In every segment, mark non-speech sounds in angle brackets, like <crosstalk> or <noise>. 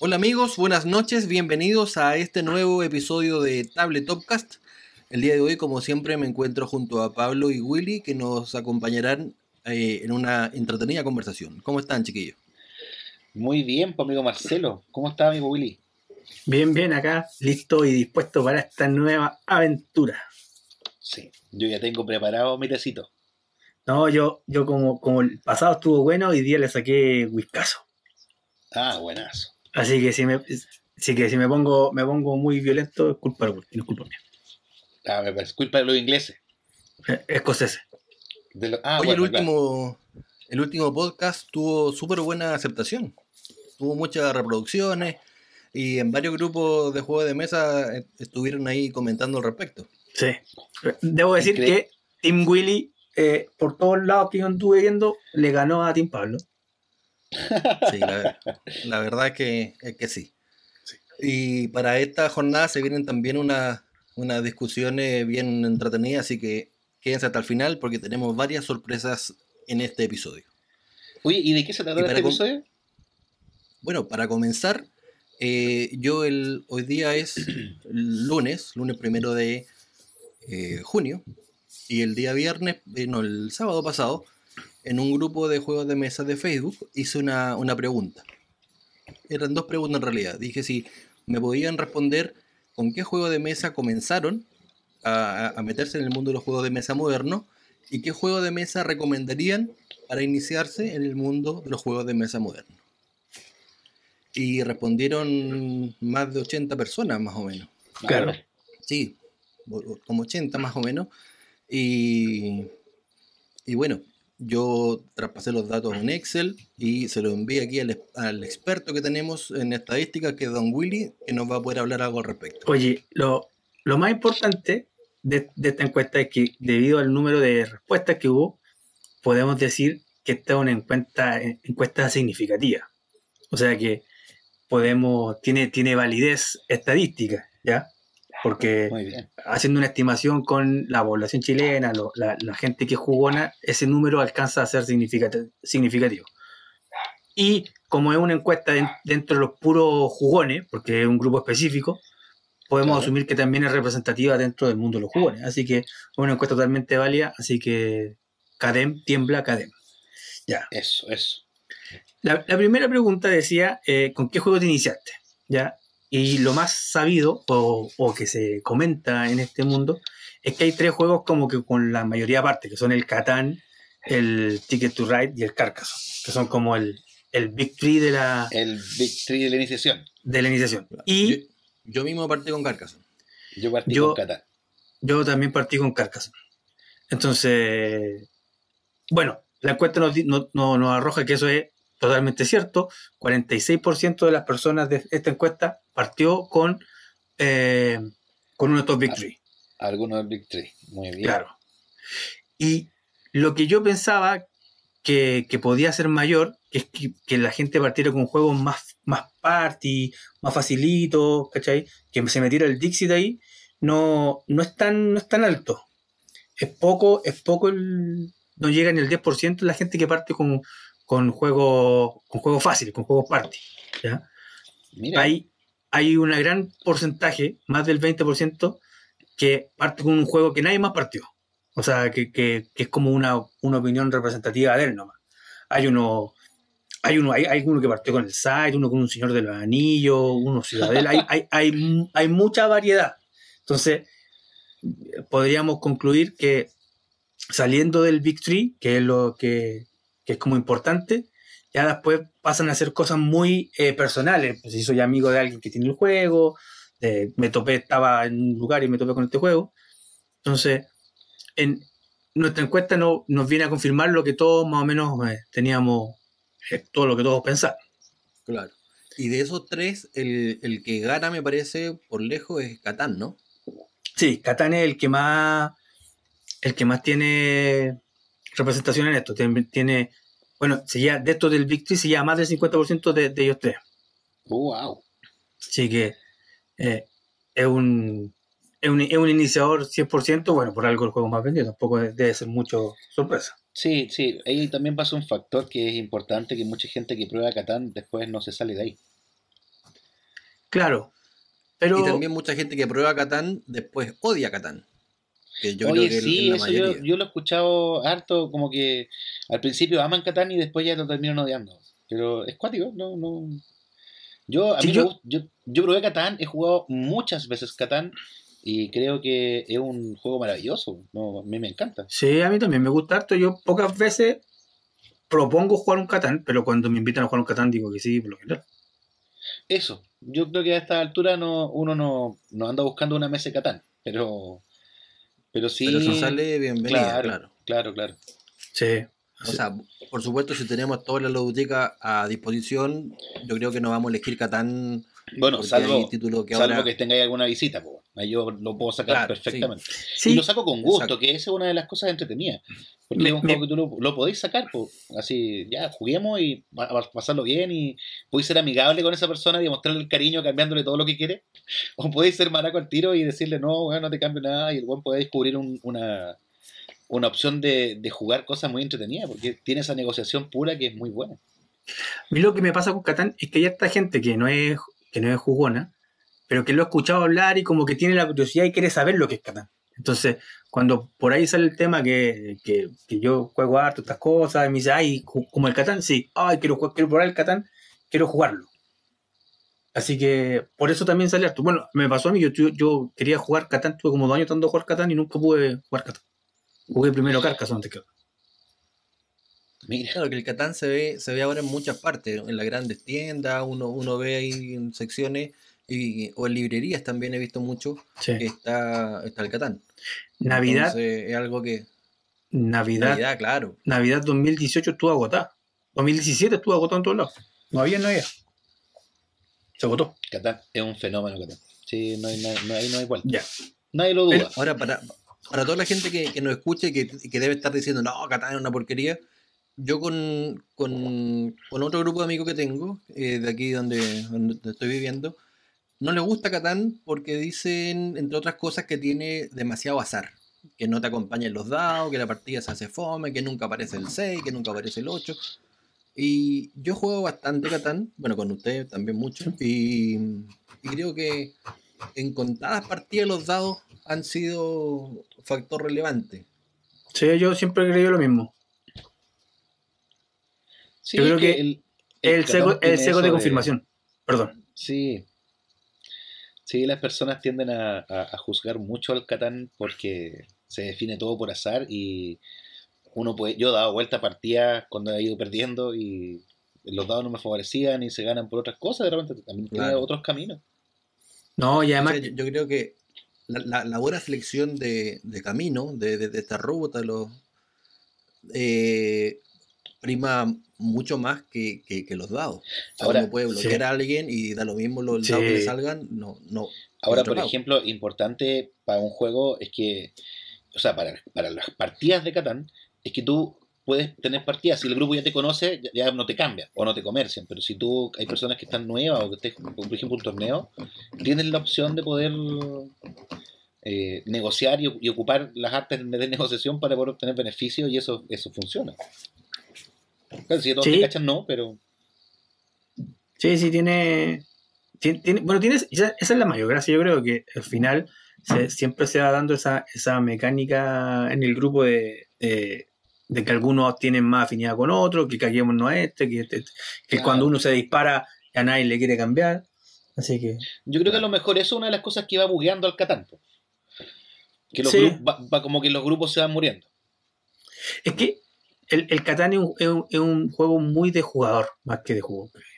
Hola amigos, buenas noches, bienvenidos a este nuevo episodio de Tablet Topcast. El día de hoy, como siempre, me encuentro junto a Pablo y Willy que nos acompañarán eh, en una entretenida conversación. ¿Cómo están, chiquillos? Muy bien, pues, amigo Marcelo. ¿Cómo está, amigo Willy? Bien, bien, acá, listo y dispuesto para esta nueva aventura. Sí, yo ya tengo preparado mi tecito. No, yo, yo como, como el pasado estuvo bueno, hoy día le saqué whiskazo. Ah, buenazo. Así que si me, así que si me pongo, me pongo muy violento, es culpa de no es culpa mía. Ah, me parece culpa de los ingleses. Eh, Escoceses. De lo- ah, Oye, el, claro. último, el último podcast tuvo súper buena aceptación. Tuvo muchas reproducciones y en varios grupos de juegos de mesa eh, estuvieron ahí comentando al respecto. Sí. Debo decir que Team Willy, eh, por todos lados que yo anduve viendo, le ganó a Team Pablo. Sí, la, la verdad es que, es que sí. Y para esta jornada se vienen también una- unas discusiones bien entretenidas, así que quédense hasta el final porque tenemos varias sorpresas en este episodio. Oye, ¿y de qué se trata este episodio? Bueno, para comenzar, eh, yo el, hoy día es lunes, lunes primero de eh, junio, y el día viernes, eh, no, el sábado pasado, en un grupo de juegos de mesa de Facebook, hice una, una pregunta. Eran dos preguntas en realidad. Dije si me podían responder con qué juego de mesa comenzaron a, a meterse en el mundo de los juegos de mesa modernos y qué juego de mesa recomendarían para iniciarse en el mundo de los juegos de mesa modernos. Y respondieron más de 80 personas, más o menos. Claro. Sí, como 80 más o menos. Y, y bueno, yo traspasé los datos en Excel y se los envié aquí al, experto que tenemos en estadística, que es Don Willy, que nos va a poder hablar algo al respecto. Oye, lo, lo más importante de, de esta encuesta es que debido al número de respuestas que hubo, podemos decir que esta es una encuesta, encuesta significativa. O sea que podemos, tiene, tiene validez estadística, ¿ya? Porque haciendo una estimación con la población chilena, lo- la, la gente que jugona, ese número alcanza a ser significati- significativo. Y como es una encuesta den- dentro de los puros jugones, porque es un grupo específico, podemos Claro. asumir que también es representativa dentro del mundo de los jugones. Así que es una encuesta totalmente válida, así que Cadem tiembla Cadem. Ya. Eso, eso. La, la primera pregunta decía, eh, ¿con qué juego te iniciaste? ¿Ya? Y lo más sabido o, o que se comenta en este mundo es que hay tres juegos como que con la mayoría parte, que son el Catán, el Ticket to Ride y el Carcassonne, que son como el, el Big Three de la, El Big Tree de la iniciación. de la iniciación. Yo, Y yo mismo partí con Carcassonne. Yo partí Yo- con Catán. yo también partí con Carcassonne. Entonces, bueno, la encuesta nos, no- no- nos arroja que eso es totalmente cierto. 46% de las personas de esta encuesta partió con, eh, con uno de estos Big Three. Algunos del Big Tree. Muy bien. Claro. Y lo que yo pensaba que, que podía ser mayor, que es que, que la gente partiera con juegos más, más party, más facilitos, ¿cachai? Que se metiera el Dixit ahí, no, no, es tan, no es tan alto. Es poco, es poco el. No llega ni el 10% la gente que parte con, con juegos con juegos fáciles, con juegos party. ¿ya? Mira, hay, hay un gran porcentaje, más del 20%, que parte con un juego que nadie más partió. O sea, que, que- que es como una, una opinión representativa de él nomás. Hay uno, hay uno, hay, hay uno que partió con el site, uno con un señor de los anillos, uno ciudadela, hay, hay, hay, hay mucha variedad. Entonces, podríamos concluir que saliendo del Big Tree, que es lo que, que es como importante, ya después pasan a hacer cosas muy eh, personales. Pues si soy amigo de alguien que tiene el juego, de- me topé, estaba en un lugar y me topé con este juego. Entonces, en nuestra encuesta no, nos viene a confirmar lo que todos más o menos eh, teníamos, eh, todo lo que todos pensábamos. Claro. Y de esos tres, el, el que gana, me parece, por lejos, es Catán, ¿no? Sí, Catán es el que más, el que más tiene representación en esto. Tiene, tiene- bueno, se llama- de estos del Big Tree se llama más del 50% de, de ellos tres. Uh, wow. Así que eh, es, un, es, un, es un iniciador 100%, bueno, por algo el juego más vendido, tampoco de- debe ser mucho sorpresa. Sí, sí, ahí también pasa un factor que es importante, que mucha gente que prueba Catán después no se sale de ahí. Claro. Pero Y también mucha gente que prueba Catán después odia Catán. Que yo Oye, creo que sí, la eso yo, yo lo he escuchado harto, como que al principio aman Catán y después ya lo terminan odiando. Pero es cuático, no, no. Yo, a Sí, mí yo- me gusta, yo, yo probé Catán, he jugado muchas veces Catán y creo que es un juego maravilloso. No, a mí me encanta. sí, a mí también me gusta harto. Yo pocas veces propongo jugar un Catán, pero cuando me invitan a jugar un Catán digo que sí, por lo general. Eso, yo creo que a esta altura no, uno no, no anda buscando una mesa de Catán, pero, pero sí. Pero si sale, bienvenida, claro, claro. claro, claro. Sí. O sea, por supuesto, si tenemos toda la ludoteca a disposición, yo creo que no vamos a elegir Catán Bueno, salvo, títulos que salvo ahora... que tengáis alguna visita, po. Ahí yo lo puedo sacar Claro, perfectamente. Sí, Y lo saco con gusto, exacto. que esa es una de las cosas entretenidas. Porque Me- es un me- juego que tú lo, lo podéis sacar, así, ya, juguemos y va- va a pasarlo bien y podéis ser amigable con esa persona y demostrarle el cariño cambiándole todo lo que quiere. <laughs> O podéis ser maraco al tiro y decirle, no, bueno, no te cambio nada y el buen puede descubrir un- una, una opción de, de jugar cosas muy entretenidas porque tiene esa negociación pura que es muy buena. A mí lo que me pasa con Catán es que hay esta gente que no es, que no es jugona, pero que lo ha escuchado hablar y como que tiene la curiosidad y quiere saber lo que es Catán. Entonces, cuando por ahí sale el tema que, que, que yo juego harto estas cosas, y me dice, ay, como el Catán, sí, ay, quiero, quiero probar el Catán, quiero jugarlo. Así que por eso también sale harto. Bueno, me pasó a mí, yo, yo, yo quería jugar Catán, tuve como dos años tratando de jugar Catán y nunca pude jugar Catán. Jugué primero Carcassonne antes que Mira, Claro, que el Catán se ve, se ve ahora en muchas partes, en las grandes tiendas, uno, uno ve ahí en secciones, y, o en librerías también he visto mucho, Sí. que está, está el Catán. Navidad, Entonces, es algo que... Navidad, Navidad, claro. Navidad 2018 estuvo agotada. 2017 estuvo agotado en todos lados. No había, no había. Se agotó. Catán es un fenómeno, Catán. Sí, no hay, no hay, no hay, no hay vuelta. Ya. Nadie lo duda. Ahora, para, para toda la gente que, que nos escuche y que, que debe estar diciendo, no, Catán es una porquería, yo con, con, con otro grupo de amigos que tengo, eh, de aquí donde, donde estoy viviendo, no les gusta Catán porque dicen, entre otras cosas, que tiene demasiado azar. Que no te acompañan los dados, que la partida se hace fome, que nunca aparece el 6, que nunca aparece el 8. Y yo juego bastante Catán, bueno, con ustedes también mucho, y, y creo que en contadas partidas los dados han sido factor relevante. Sí, yo siempre he creído lo mismo. Sí, Yo creo que el, El seco, el de confirmación. Perdón. Sí. Sí, las personas tienden a, a- a juzgar mucho al Catán porque se define todo por azar y uno puede. Yo he dado vuelta a partidas cuando he ido perdiendo y los dados no me favorecían y se ganan por otras cosas, de repente también tiene Claro. otros caminos. No, y O además, sea, yo, yo creo que la, la- la buena selección de, de camino, de, de- de esta ruta, los, eh, prima mucho más que, que- que los dados. O sea, Ahora, uno puede bloquear sí. a alguien y da lo mismo los Sí. dados que le salgan. No, no. Ahora, por ejemplo, importante para un juego es que, o sea, para, para las partidas de Catán, es que tú puedes tener partidas, si el grupo ya te conoce, ya, ya no te cambia o no te comercian, pero si tú hay personas que están nuevas o que estés, por ejemplo, un torneo, tienes la opción de poder eh, negociar y, y ocupar las artes de negociación para poder obtener beneficios y eso, eso funciona. Claro, si todos Sí. te cachan, no, pero sí, sí, tiene. tiene, tiene- bueno, tienes, esa, esa es la mayor gracia. Yo creo que al final se- siempre se va dando esa, esa mecánica en el grupo de, de, de que algunos tienen más afinidad con otros, que caguémonos a este, que, este- que Claro. cuando uno se dispara a nadie le quiere cambiar. Así que. Yo creo que a lo mejor eso es una de las cosas que va bugueando al Catán. po. Que los Sí. grupos- va, va como que los grupos se van muriendo. Es que el, el Catán es un, es un- es un juego muy de jugador, más que de juego previo.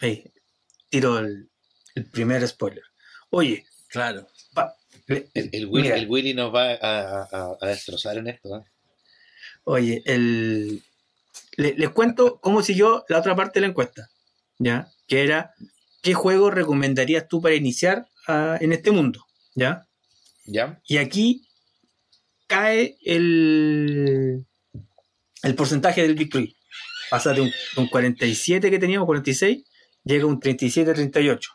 Ahí, tiro el, el primer spoiler. Oye, Claro. le- El, el Willy, mira, el Willy nos va a, a- a destrozar en esto. ¿eh? oye, el, le- les cuento cómo siguió la otra parte de la encuesta, ¿ya? Que era, ¿qué juego recomendarías tú para iniciar ah, en este mundo? ¿Ya? ¿Ya? Y aquí cae el, el porcentaje del victory. Pasa de un, de un 47 que teníamos, 46, llega a un 37-38.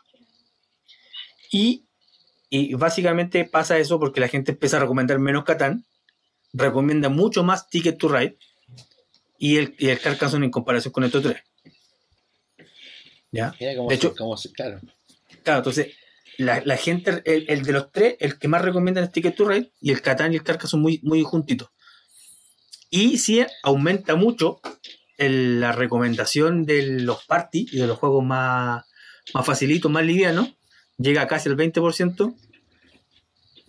Y, y básicamente pasa eso porque la gente empieza a recomendar menos Catán, recomienda mucho más Ticket to Ride y el, y el Carcassonne en comparación con estos tres. ¿Ya? Mira cómo De se- hecho- cómo se- claro. Claro, entonces, la, la gente, el, el de los tres, el que más recomiendan es Ticket to Ride, y el Catán y el Carca son muy, muy juntitos. Y sí aumenta mucho el- la recomendación de los party y de los juegos más, más facilitos, más livianos, llega a casi el 20%.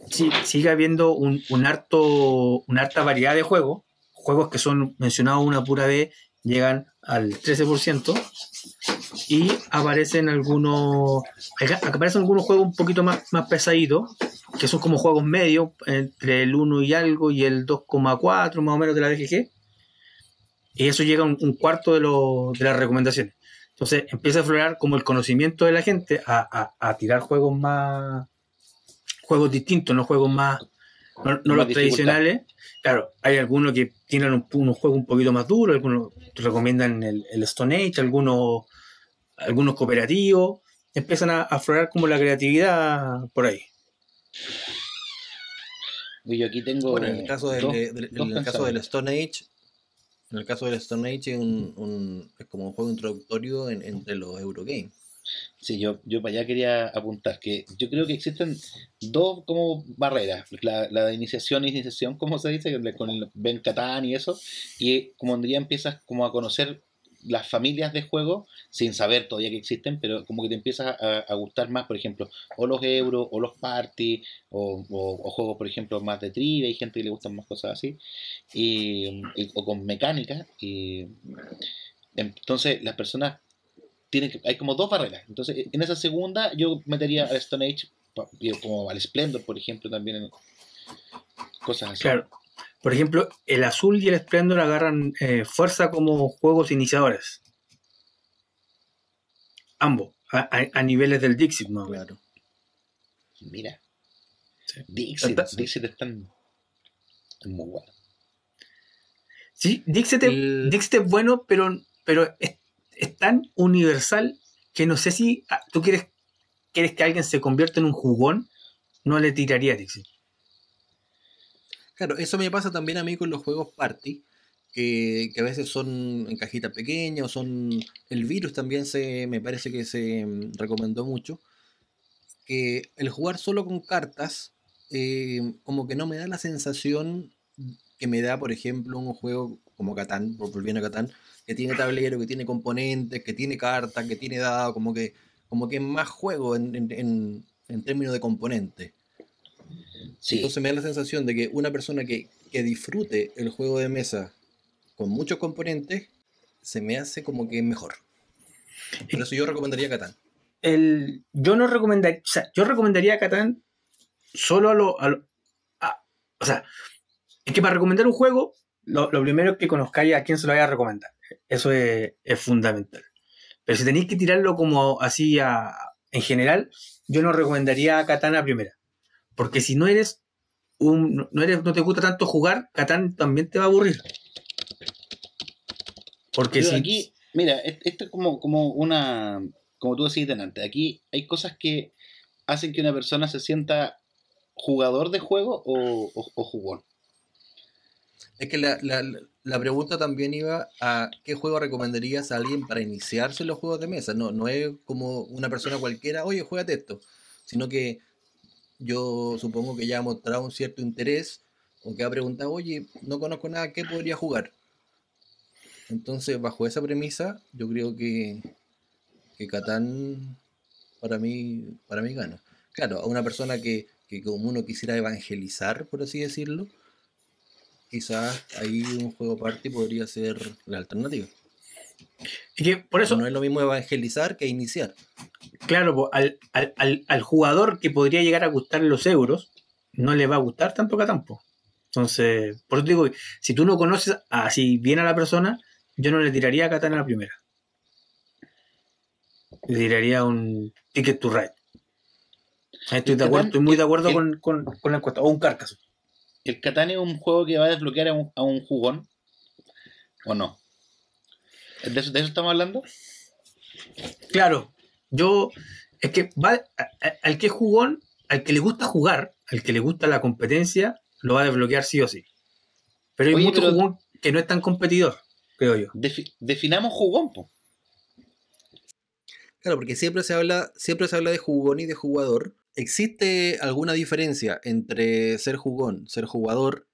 Sí, sigue habiendo un, un harto, una harta variedad de juegos. Juegos que son mencionados una pura vez llegan al 13%. Y aparecen algunos. Aparecen algunos juegos un poquito más, más pesaditos. Que son como juegos medios, entre el 1 y algo y el 2,4 más o menos de la DGG. Y eso llega a un, un cuarto de, lo- de las recomendaciones. Entonces empieza a aflorar como el conocimiento de la gente a, a- a tirar juegos más. juegos distintos, no juegos más. no, los dificultad. tradicionales. Claro, hay algunos que tienen un- unos juegos un poquito más duros, algunos te recomiendan el, el Stone Age, algunos, algunos cooperativos. Empiezan a aflorar como la creatividad por ahí. Y yo aquí tengo. Bueno, en el caso del, dos- de- del- dos en el caso del Stone Age, en el caso del Stone Age es, un, un- es como un juego introductorio en- entre los Eurogames. Sí, yo, yo para allá quería apuntar que yo creo que existen dos como barreras. La, la de iniciación y iniciación, como se dice, con el Ben Catán y eso. Y como cuando ya empiezas como a conocer las familias de juegos, sin saber todavía que existen, pero como que te empiezas a, gustar más, por ejemplo, o los euros, o los party, o, juegos, por ejemplo, más de trivia, hay gente que le gustan más cosas así, y- o con mecánica. Y, entonces las personas tiene que, hay como dos barreras. Entonces, en esa segunda yo metería al Stone Age, como al Splendor, por ejemplo, también en cosas así. Claro. Por ejemplo, el azul y el esplendor agarran eh, fuerza como juegos iniciadores. Ambos, a, a- a niveles del Dixit, ¿no? Claro. Mira. Sí. Dixit, Entonces- Dixit están es muy bueno. Sí, Dixit, es- El- Dixit es bueno, pero, pero es, es tan universal que no sé si ah, tú quieres, quieres que alguien se convierta en un jugón, no le tiraría a Dixit. Claro, eso me pasa también a mí con los juegos party, que, que a veces son en cajitas pequeñas, o son... El virus también se me parece que se mm, recomendó mucho, que el jugar solo con cartas, eh, como que no me da la sensación que me da, por ejemplo, un juego como Catán, volviendo a Catán, que tiene tablero, que tiene componentes, que tiene cartas, que tiene dado, como que, como que es más juego en, en- en- en términos de componentes. Sí, Entonces me da la sensación de que una persona que, que disfrute el juego de mesa con muchos componentes, se me hace como que mejor. Por eso yo recomendaría Catán. El, yo no recomendaría, o sea, yo recomendaría Catán solo a lo, a lo- a- o sea, es que para recomendar un juego, lo, lo primero es que conozcáis a quién se lo vaya a recomendar. Eso es, es fundamental. Pero si tenéis que tirarlo como así a- en general, yo no recomendaría a Catán a primera. Porque si no eres un, no eres, no te gusta tanto jugar, Catán también te va a aburrir. Porque Pero si, aquí, mira, es- esto es como, como una, como tú decías delante, aquí hay cosas que hacen que una persona se sienta jugador de juego o, o- o jugón. Es que la, la- la pregunta también iba a qué juego recomendarías a alguien para iniciarse en los juegos de mesa. No, no es como una persona cualquiera, oye, juégate esto. Sino que yo supongo que ya ha mostrado un cierto interés o que ha preguntado, oye, no conozco nada, ¿qué podría jugar? Entonces, bajo esa premisa, yo creo que, que Catán para mí, para mí gana. Claro, a una persona que, que como uno quisiera evangelizar, por así decirlo, quizás ahí un juego party podría ser la alternativa. es que por eso, no es lo mismo evangelizar que iniciar. Claro, po, al, al, al, al jugador que podría llegar a gustar los euros, no le va a gustar tanto Catán. po. Entonces, por eso te digo, que si tú no conoces así bien a la persona, yo no le tiraría a Catán a la primera. Le tiraría un Ticket to Ride. Estoy, de acuerdo, estoy muy de acuerdo con, con, con la encuesta. O un Carcaso. ¿El Catán es un juego que va a desbloquear a un, a un jugón? ¿O no? ¿De eso, de eso estamos hablando? Claro, yo. Es que va, a- a- al que es jugón, al que le gusta jugar, al que le gusta la competencia, lo va a desbloquear sí o sí. Pero hay Oye, mucho pero- jugón que no es tan competidor, creo yo. Defi- definamos jugón, po. Claro, porque siempre se habla, siempre se habla de jugón y de jugador. ¿Existe alguna diferencia entre ser jugón, ser jugador,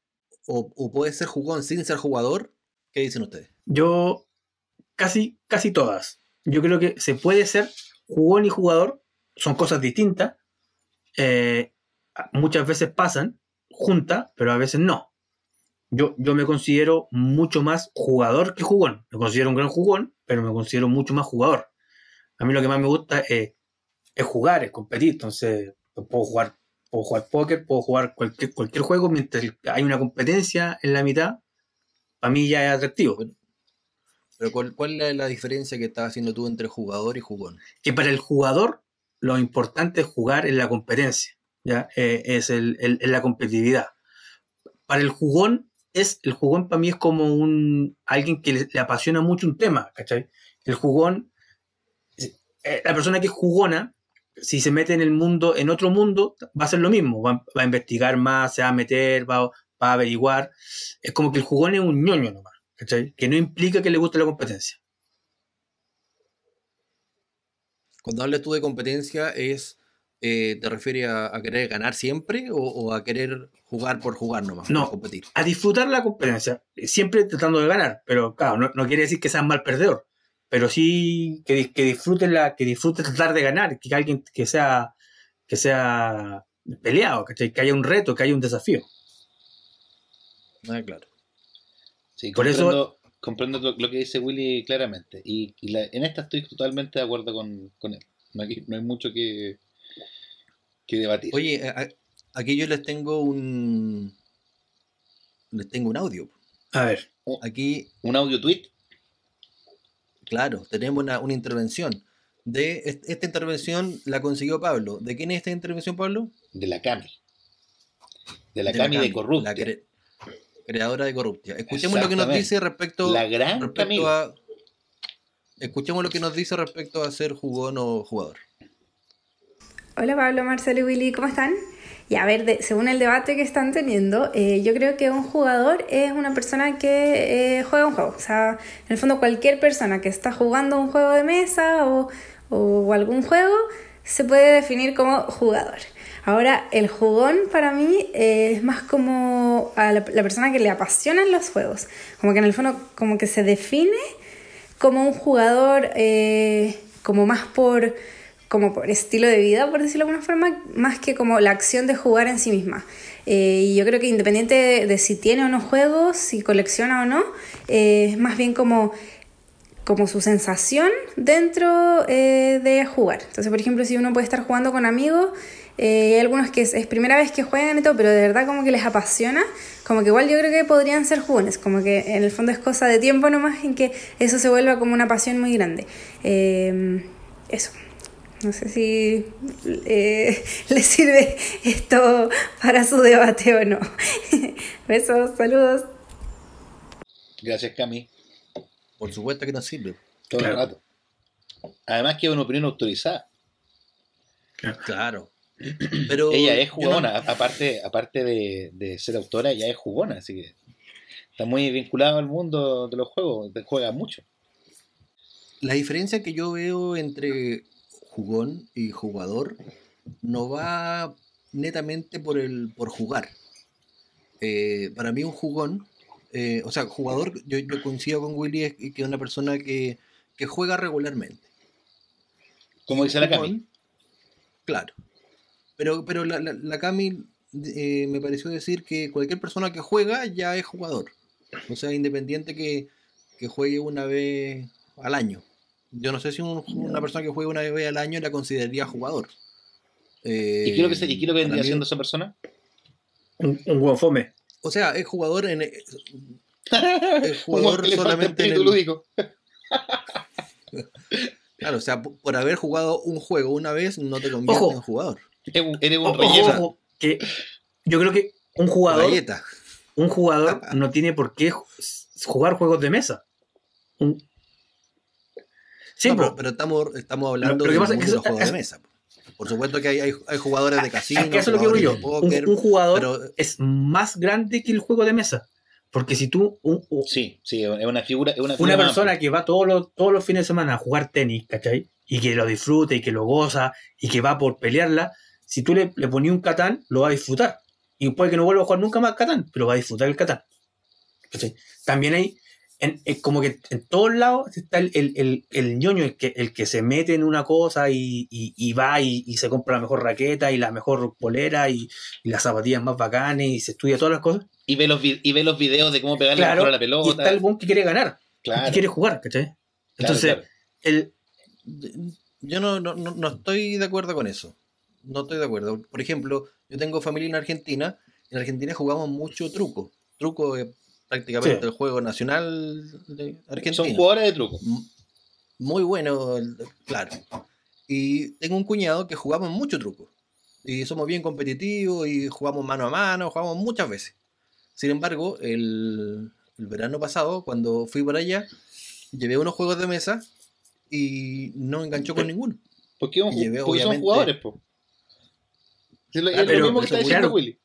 o, puede ser jugón sin ser jugador? ¿Qué dicen ustedes? Yo, casi, casi todas. Yo creo que se puede ser jugón y jugador, son cosas distintas. eh, muchas veces pasan juntas, pero a veces no. Yo, yo me considero mucho más jugador que jugón. Me considero un gran jugón, pero me considero mucho más jugador. A mí lo que más me gusta es, es jugar, es competir. Entonces, puedo jugar, puedo jugar póker, puedo jugar cualquier, cualquier juego mientras hay una competencia en la mitad. Para mí ya es atractivo. Pero ¿cuál, cuál es la diferencia que estás haciendo tú entre jugador y jugón? que para el jugador lo importante es jugar en la competencia, ¿ya? Eh, es el, el- en la competitividad. Para el jugón, es, el jugón para mí es como un alguien que le, le apasiona mucho un tema, ¿cachai? El jugón, eh, la persona que es jugona, si se mete en el mundo, en otro mundo, va a ser lo mismo, va, va a investigar más, se va a meter, va, va a averiguar. Es como que el jugón es un ñoño nomás, ¿cachai? Que no implica que le guste la competencia. Cuando hablas tú de competencia, es eh, ¿te refieres a, a querer ganar siempre o, o a querer jugar por jugar nomás? No. competir. a disfrutar la competencia, siempre tratando de ganar, pero claro, no, no quiere decir que seas mal perdedor, pero sí que, dis- que disfrutes la, que disfrutes tratar de ganar, que alguien que sea, que sea peleado, ¿cachai? que haya un reto, que haya un desafío. Ah, claro. Sí, Por eso- comprendo, comprendo lo, lo que dice Willy claramente. Y, y la- en esta estoy totalmente de acuerdo con, con él. No hay, no hay mucho que, que debatir. Oye, a- aquí yo les tengo un. Les tengo un audio. A ver, Aquí, Un audio tweet claro, tenemos una, una intervención. De est- esta intervención la consiguió Pablo. ¿De quién es esta intervención, Pablo? de la Cami. De la De Cami de Cami, Corruptia. la cre- creadora de Corruptia. Escuchemos lo que nos dice respecto, La gran Cami. respecto a. Escuchemos lo que nos dice respecto a ser jugón o jugador. Hola Pablo, Marcelo y Willy, ¿cómo están? Y a ver, según el debate que están teniendo, eh, yo creo que un jugador es una persona que eh, juega un juego. O sea, en el fondo cualquier persona que está jugando un juego de mesa o, o algún juego se puede definir como jugador. Ahora, el jugón para mí eh, es más como a la, persona que le apasionan los juegos. Como que en el fondo como que se define como un jugador como más por como por estilo de vida, por decirlo de alguna forma, más que como la acción de jugar en sí misma. Eh, y yo creo que independiente de, de si tiene o no juegos, si colecciona o no, eh, es más bien como, como su sensación dentro eh, de jugar. Entonces, por ejemplo, si uno puede estar jugando con amigos, eh, hay algunos que es, es primera vez que juegan y todo, pero de verdad como que les apasiona, como que igual yo creo que podrían ser jugones, como que en el fondo es cosa de tiempo nomás en que eso se vuelva como una pasión muy grande. Eh, eso. No sé si eh, <laughs> les sirve esto para su debate o no. <laughs> Besos, saludos. Gracias, Cami. Por supuesto que nos sirve. Todo Claro. el rato. Además que es una opinión autorizada. Claro. <clears throat> Pero ella es no- jugona, aparte, aparte de, de ser autora, ella es jugona, así que está muy vinculada al mundo de los juegos, juega mucho. La diferencia que yo veo entre jugón y jugador no va netamente por el por jugar. Eh, para mí un jugón, eh, o sea, jugador, yo, yo coincido con Willy, es que es una persona que, que juega regularmente. Como dice la Cami. Claro. Pero, pero la, la, la Cami eh, me pareció decir que cualquier persona que juega ya es jugador. O sea, independiente que, que juegue una vez al año. Yo no sé si un- una persona que juegue una vez al año la consideraría jugador. Eh, ¿Y qué es lo que, se- y qué es lo que vendría mí- haciendo esa persona? un, un buen fome. O sea, es jugador en. <laughs> Es jugador solamente en espíritu el- lúdico. <laughs> Claro, o sea, por haber jugado un juego una vez no te convierte Ojo. en jugador. Eres un, relleno. ojo, que yo creo que un jugador, Galleta. un jugador <laughs> no tiene por qué ju- jugar juegos de mesa. Un- Sí, No, pero, pero estamos, estamos hablando lo que pasa de los juegos de mesa. Por supuesto que hay, hay, hay jugadores de casino, es que eso es lo que voy yo. de Un, jugador pero es más grande que el juego de mesa. Porque si tú, un- un- Sí, sí, es una figura. Es una, una figura persona más que va todos los, todos los fines de semana a jugar tenis, ¿cachai? y que lo disfruta y que lo goza y que va por pelearla, si tú le, le ponías un Catán, lo va a disfrutar. Y puede que no vuelva a jugar nunca más Catán, pero va a disfrutar el Catán. ¿Cachai? También hay, en, es como que en todos lados está el, el, el, el ñoño, el que, el que se mete en una cosa y, y, y va y, y se compra la mejor raqueta y la mejor polera y, y las zapatillas más bacanes y se estudia todas las cosas. Y ve los, vi- y ve los videos de cómo pegarle Claro, mejor a la y pelota. está el buen que quiere ganar, claro, que quiere jugar, ¿cachai? Entonces, claro. el, Yo no, no, no, no estoy de acuerdo con eso. No estoy de acuerdo. Por ejemplo, yo tengo familia en Argentina. En Argentina jugamos mucho truco. Truco es prácticamente Sí. el juego nacional de Argentina. Son jugadores de truco. Muy bueno, claro. Y tengo un cuñado que jugamos mucho truco. Y somos bien competitivos y jugamos mano a mano, jugamos muchas veces. Sin embargo, el, el verano pasado, cuando fui para allá, llevé unos juegos de mesa y no enganchó con ninguno. Porque, llevé, porque son obviamente- jugadores, po. Es lo, es lo pero mismo que está diciendo claro. Willy.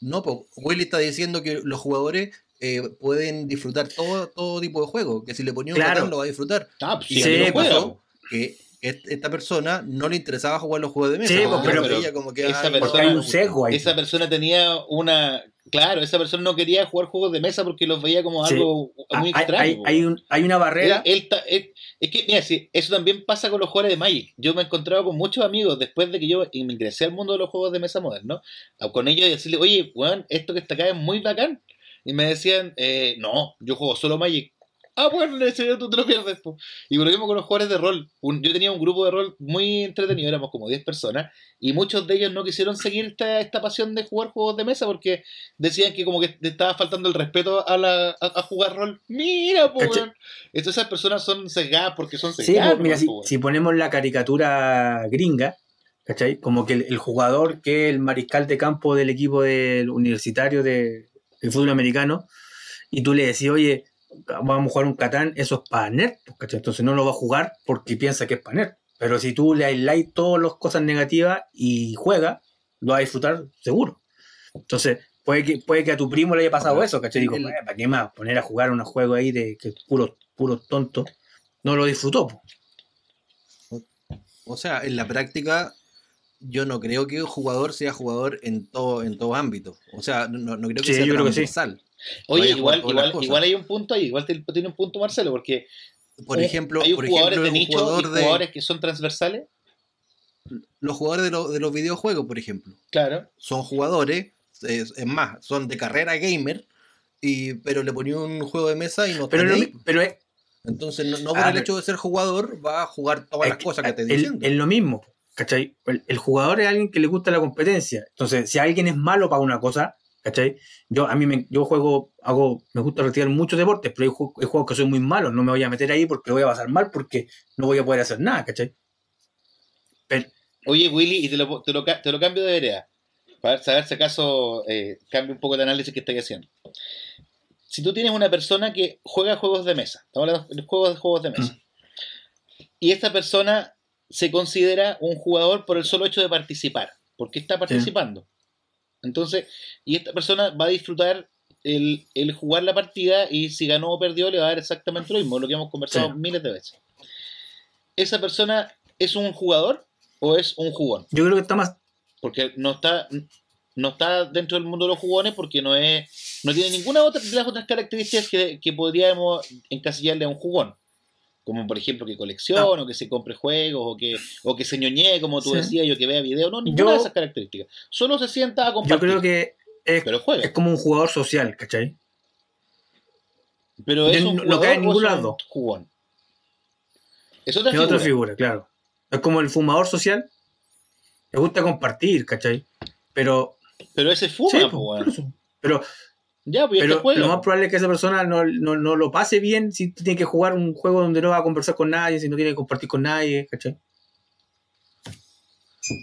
No, pues Willy está diciendo que los jugadores eh, pueden disfrutar todo, todo tipo de juego. Que si le ponía un Claro. Catán lo va a disfrutar. Ah, pues Y sí, juega, pasó que est- esta persona no le interesaba jugar los juegos de mesa. Sí, porque pues, pero- veía como que, esa persona- un sesgo ahí. Esa persona tenía una. Claro, esa persona no quería jugar juegos de mesa porque los veía como Sí. algo Ah, muy hay, extraño. hay- un- hay una barrera. Él- él ta- él- es que, mira, sí, eso también pasa con los jugadores de Magic. Yo me he encontrado con muchos amigos después de que yo me ingresé al mundo de los juegos de mesa modernos, a- con ellos y decirle, oye, weón, esto que está acá es muy bacán. Y me decían, eh, no, yo juego solo Magic. Ah, bueno, en serio tú te lo pierdes. po. Y por lo mismo con los jugadores de rol. Un- yo tenía un grupo de rol muy entretenido, éramos como 10 personas, y muchos de ellos no quisieron seguir esta, esta pasión de jugar juegos de mesa porque decían que como que te estaba faltando el respeto a, la, a, a jugar rol. Mira, po, weón. Entonces esas personas son sesgadas porque son Sí, sesgadas. pues, mira, si, si ponemos la caricatura gringa, ¿cachai? Como que el, el jugador que es el mariscal de campo del equipo del universitario de, del fútbol americano, y tú le decís, oye, vamos a jugar un Catán, eso es para nerd, pues, ¿cachai? Entonces no lo va a jugar porque piensa que es para nerd. Pero si tú le aislás todas las cosas negativas y juega, lo va a disfrutar seguro. Entonces, puede que, puede que a tu primo le haya pasado eso, ¿cachai? Digo, El- "Eh, ¿para qué más? Poner a jugar un juego ahí de que puro, puro tonto. No lo disfrutó, pues. O sea, en la práctica, yo no creo que un jugador sea jugador en todo, en todo ámbito. O sea, no, no creo que Sí, sea yo creo que sí. transversal. Oye, igual, igual, igual hay un punto ahí, igual te- tiene un punto Marcelo, porque Por un- ejemplo, hay por jugadores ejemplo, de un nicho y jugador de- jugadores que son transversales. los jugadores de, lo- de los videojuegos, por ejemplo, Claro. son jugadores, es, es más, son de carrera gamer, y, pero le ponía un juego de mesa y no Pero, pero es, Entonces, no, no por Ah, el hecho de ser jugador, va a jugar todas las que- cosas que te es- diciendo. es lo mismo, ¿cachai? El, el jugador es alguien que le gusta la competencia. Entonces, si alguien es malo para una cosa, ¿cachai? Yo a mí me, yo juego, hago, me gusta retirar muchos deportes, pero hay, ju- hay juegos que soy muy malo, no me voy a meter ahí porque voy a pasar mal porque no voy a poder hacer nada, ¿cachai? Pero, Oye, Willy, y te lo, te lo, te lo cambio de vereda. Para saber si acaso eh, cambia un poco el análisis que estoy haciendo. Si tú tienes una persona que juega juegos de mesa, estamos hablando de juegos de juegos de mesa, y esta persona se considera un jugador por el solo hecho de participar, porque está participando. Entonces, y esta persona va a disfrutar el, el jugar la partida y si ganó o perdió le va a dar exactamente lo mismo, lo que hemos conversado Sí. miles de veces. ¿Esa persona es un jugador o es un jugón? yo creo que está más, Porque no está, no está dentro del mundo de los jugones porque no es no tiene ninguna otra de las otras características que, que podríamos encasillarle a un jugón. Como por ejemplo que coleccione, o que se compre juegos, o que, o que se ñoñee, como tú Sí. decías, o que vea videos. No, ninguna Yo- de esas características. Solo se sienta a yo compartir. creo que es, pero juega. es como un jugador social, ¿cachai? pero es yo un no- no jugador cae en ningún lado. jugón. Es otra Es figura. otra figura, claro. Es como el fumador social, le gusta compartir, ¿cachai? Pero, Pero ese fuma, sí, eso. pero Ya, pues Pero lo más probable es que esa persona no, no, no lo pase bien si tiene que jugar un juego donde no va a conversar con nadie, si no tiene que compartir con nadie, ¿cachai?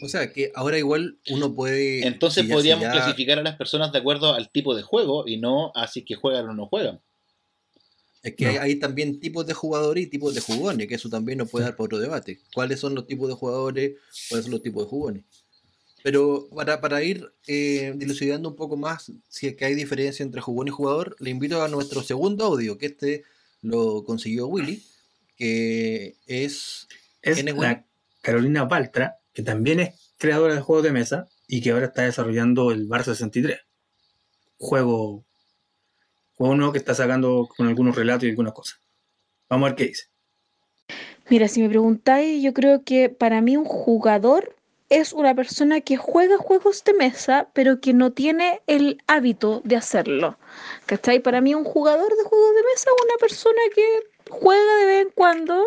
O sea, que ahora igual uno puede... Entonces si ya- si podríamos ya- clasificar a las personas de acuerdo al tipo de juego y no así que juegan o no juegan. Es que No. hay, hay también tipos de jugadores y tipos de jugones, que eso también nos puede dar para otro debate. ¿Cuáles son los tipos de jugadores? ¿Cuáles son los tipos de jugones? Pero para, para ir eh, dilucidando un poco más si es que hay diferencia entre jugón y jugador, le invito a nuestro segundo audio, que este lo consiguió Willy, que es es ¿Quién es la? Carolina Baltra, que también es creadora de juegos de mesa y que ahora está desarrollando el Bar 63. Juego, juego nuevo que está sacando con algunos relatos y algunas cosas. Vamos a ver qué dice. Mira, si me preguntáis, yo creo que para mí un jugador es una persona que juega juegos de mesa, pero que no tiene el hábito de hacerlo. ¿Cachai? Para mí un jugador de juegos de mesa es una persona que juega de vez en cuando,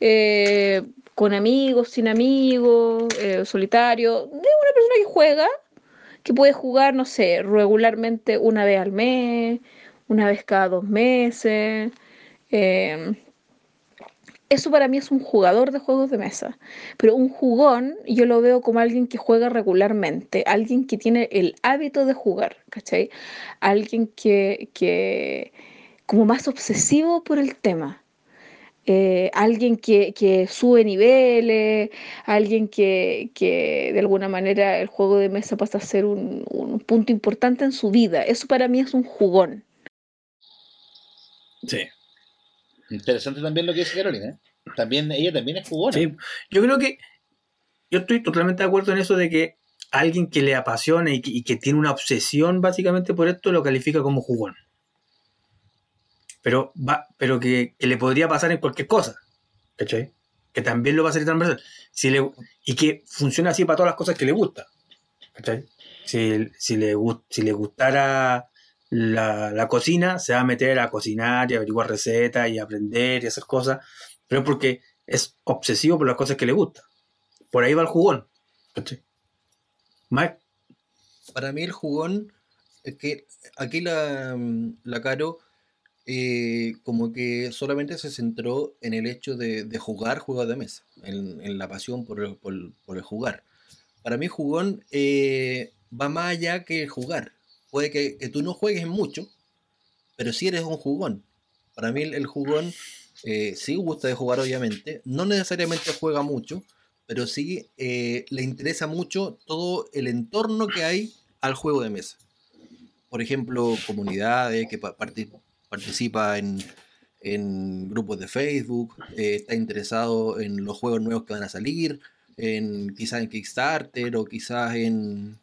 eh, con amigos, sin amigos, eh, solitario. Es una persona que juega, que puede jugar, no sé, regularmente una vez al mes, una vez cada dos meses. em, eso para mí es un jugador de juegos de mesa. Pero un jugón yo lo veo como alguien que juega regularmente, alguien que tiene el hábito de jugar, ¿cachai? Alguien que, que como más obsesivo por el tema. Eh, alguien que, que sube niveles, alguien que, que de alguna manera el juego de mesa pasa a ser un, un punto importante en su vida. Eso para mí es un jugón. Sí. Interesante también lo que dice Carolina. ¿eh? También, ella también es jugona. Sí, yo creo que yo estoy totalmente de acuerdo en eso de que alguien que le apasiona y que, tiene una obsesión básicamente por esto lo califica como jugón. Pero, va, pero que, le podría pasar en cualquier cosa. ¿Cachai? Que también lo va a hacer transversal. Si le, y que funciona así para todas las cosas que le gusta. ¿Cachai? Si, si, le, si le gustara la, la cocina, se va a meter a cocinar y averiguar recetas y aprender y hacer cosas. Pero porque es obsesivo por las cosas que le gustan. Por ahí va el jugón. Mike, Para mí el jugón, es que aquí la, la Caro eh, como que solamente se centró en el hecho de, de jugar juegos de mesa, en, en la pasión por el, por, por el jugar. Para mí jugón eh, va más allá que jugar. Puede que, que tú no juegues mucho, pero sí eres un jugón. Para mí el, jugón eh, sí gusta de jugar, obviamente. No necesariamente juega mucho, pero sí eh, le interesa mucho todo el entorno que hay al juego de mesa. Por ejemplo, comunidades que pa- parti- participa en, en grupos de Facebook, eh, está interesado en los juegos nuevos que van a salir, en quizás en Kickstarter o quizás en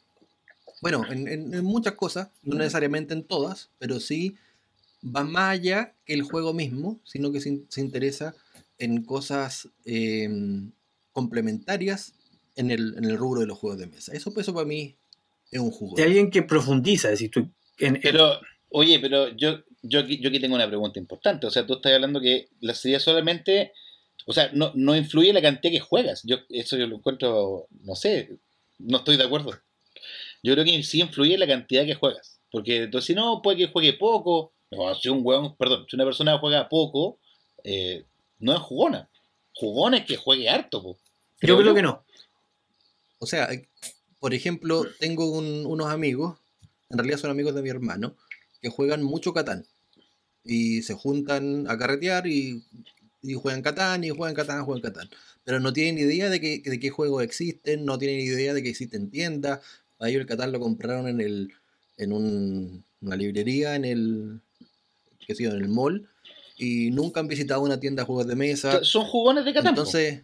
bueno, en, en- en muchas cosas, no necesariamente en todas, pero sí va más allá que el juego mismo, sino que se, in- se interesa en cosas eh, complementarias en el, en el rubro de los juegos de mesa. Eso, eso para mí es un juego. de alguien que profundiza, es decir, tú, en- en- Pero, oye, pero yo, yo, aquí, yo aquí tengo una pregunta importante. O sea, tú estás hablando que la sería solamente. O sea, no, no influye la cantidad que juegas. Yo, eso yo lo encuentro, no sé, no estoy de acuerdo. Yo creo que sí influye la cantidad que juegas. Porque entonces, si no, puede que juegue poco. No, si un hueón, perdón, si una persona juega poco, eh, no es jugona. Jugón es que juegue harto. po. yo creo que no. O sea, por ejemplo, tengo un- unos amigos, en realidad son amigos de mi hermano, que juegan mucho Catán. Y se juntan a carretear y, y juegan Catán, y juegan Catán, juegan Catán. Pero no tienen idea de, que, de qué juegos existen, no tienen idea de que existen tiendas. A ellos el Catán lo compraron en, el, en un- una librería, en el, qué sé yo, en el mall, y nunca han visitado una tienda de juegos de mesa. Son jugones de Catán. Entonces,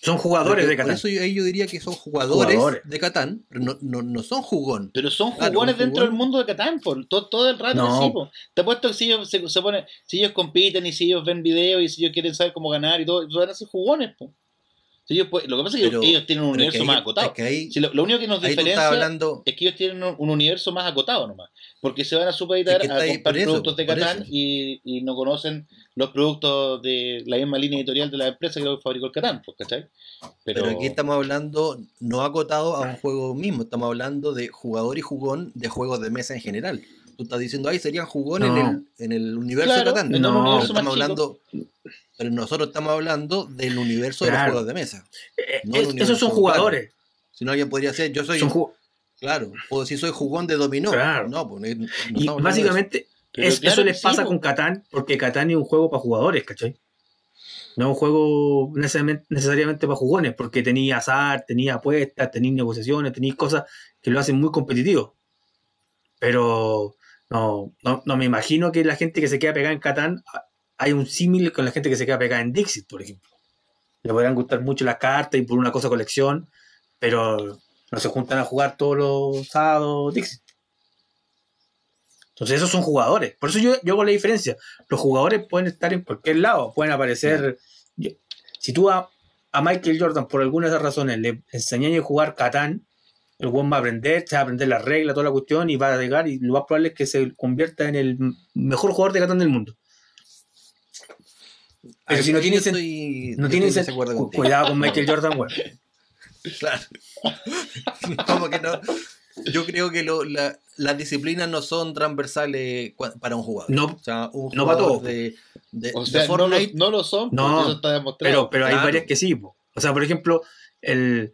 Son jugadores porque de Por Catán. eso yo, diría que son jugadores, Jugadores. de Catán, pero no, no, no son jugón. Pero son Claro, jugones dentro jugón. del mundo de Catán, por todo, todo el rato No. así, po. Te apuesto que si ellos se, se ponen, si ellos compiten y si ellos ven videos y si ellos quieren saber cómo ganar y todo, van a ser jugones, po. Ellos, lo que pasa es que Pero- ellos tienen un Pero universo ahí- más acotado. es que ahí, Si lo, lo único que nos diferencia hablando. es que ellos tienen un, un universo más acotado nomás. Porque se van a supeditar Es que a comprar eso, productos de Catán y, y no conocen los productos de la misma línea editorial de la empresa que lo fabricó el Catán, pues, ¿cachai? Pero, aquí estamos hablando no acotado a un juego mismo, estamos hablando de jugador y jugón de juegos de mesa en general. Tú estás diciendo, ahí serían jugón en, No. el, en el universo Claro, de Catán. Pero universo más estamos hablando, pero nosotros estamos hablando del universo de los juegos de mesa. Eh, no es- universo esos son jugadores. Si no, alguien podría ser, yo soy, claro, o si soy jugón de dominó. Claro. No, pues, no y básicamente Pero es- claro eso les sí, pasa po. con Catán, porque Catán es un juego para jugadores, ¿cachai? No es un juego necesariamente, necesariamente para jugones, porque tenía azar, tenía apuestas, tenía negociaciones, tenía cosas que lo hacen muy competitivo. Pero no, no, no me imagino que la gente que se queda pegada en Catán, hay un símil con la gente que se queda pegada en Dixit, por ejemplo. le podrán gustar mucho las cartas y por una cosa colección, pero no se juntan a jugar todos los sábados Dixit. Entonces esos son jugadores. Por eso yo, yo hago la diferencia. Los jugadores pueden estar en cualquier lado, pueden aparecer... si tú a, a Michael Jordan por alguna de esas razones le enseñas a jugar Catán, el buen va a aprender, se va a aprender las reglas, toda la cuestión y va a llegar y lo más probable es que se convierta en el mejor jugador de Catán del mundo. Pero si no tiene, estoy- no tiene cu- cuidado con Michael Jordan, weón. <laughs> Claro. <laughs> Como que no. Yo creo que lo- la- las disciplinas no son transversales para un jugador. No, O sea, un no para jugador todos. de, de- O de sea, no lo, Fortnite. no lo son, No, porque eso está demostrado. Pero, pero hay varias que sí. po. O sea, por ejemplo, el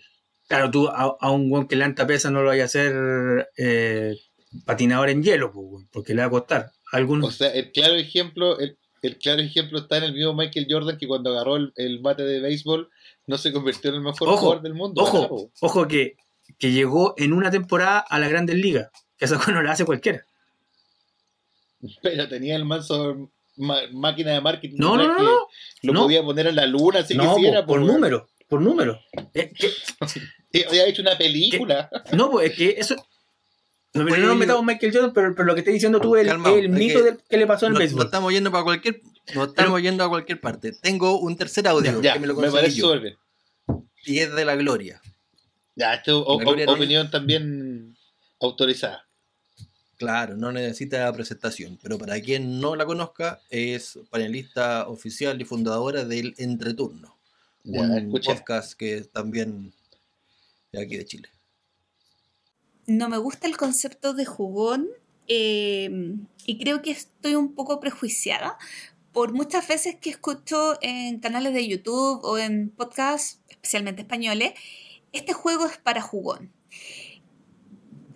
claro, tú a, a un weón que levanta pesa no lo vaya a hacer eh, patinador en hielo, weón, porque le va a costar. Algunos, O sea, el claro ejemplo, el, el claro ejemplo está en el mismo Michael Jordan que cuando agarró el, el bate de béisbol no se convirtió en el mejor Ojo, jugador del mundo. ojo, claro. ojo que, que llegó en una temporada a la Grandes Ligas. Que esa <laughs> no la hace cualquiera. Pero tenía el manso ma- máquina de marketing. No, no, no, que no. Lo No. podía poner en la luna si no, quisiera. po, por pues, weón. número, por número. Eh, que- Eh, Había hecho una película. no, pues es que eso. No, Oye, no nos metamos Michael Jordan, pero, pero lo que estoy diciendo tú es el, es mito que del- que le pasó en el No, no béisbol. estamos yendo para cualquier. No estamos yendo a cualquier parte. Tengo un tercer audio Ya, que me me, lo conseguí parece yo, súper bien. y es de la Gloria. Ya, esto es o- Gloria opinión también autorizada. Claro, no necesita presentación, pero para quien no la conozca, es panelista oficial y fundadora del Entreturno, Ya, un podcast que también de aquí de Chile. no me gusta el concepto de jugón eh, y creo que estoy un poco prejuiciada por muchas veces que escucho en canales de YouTube o en podcasts, especialmente españoles, este juego es para jugón.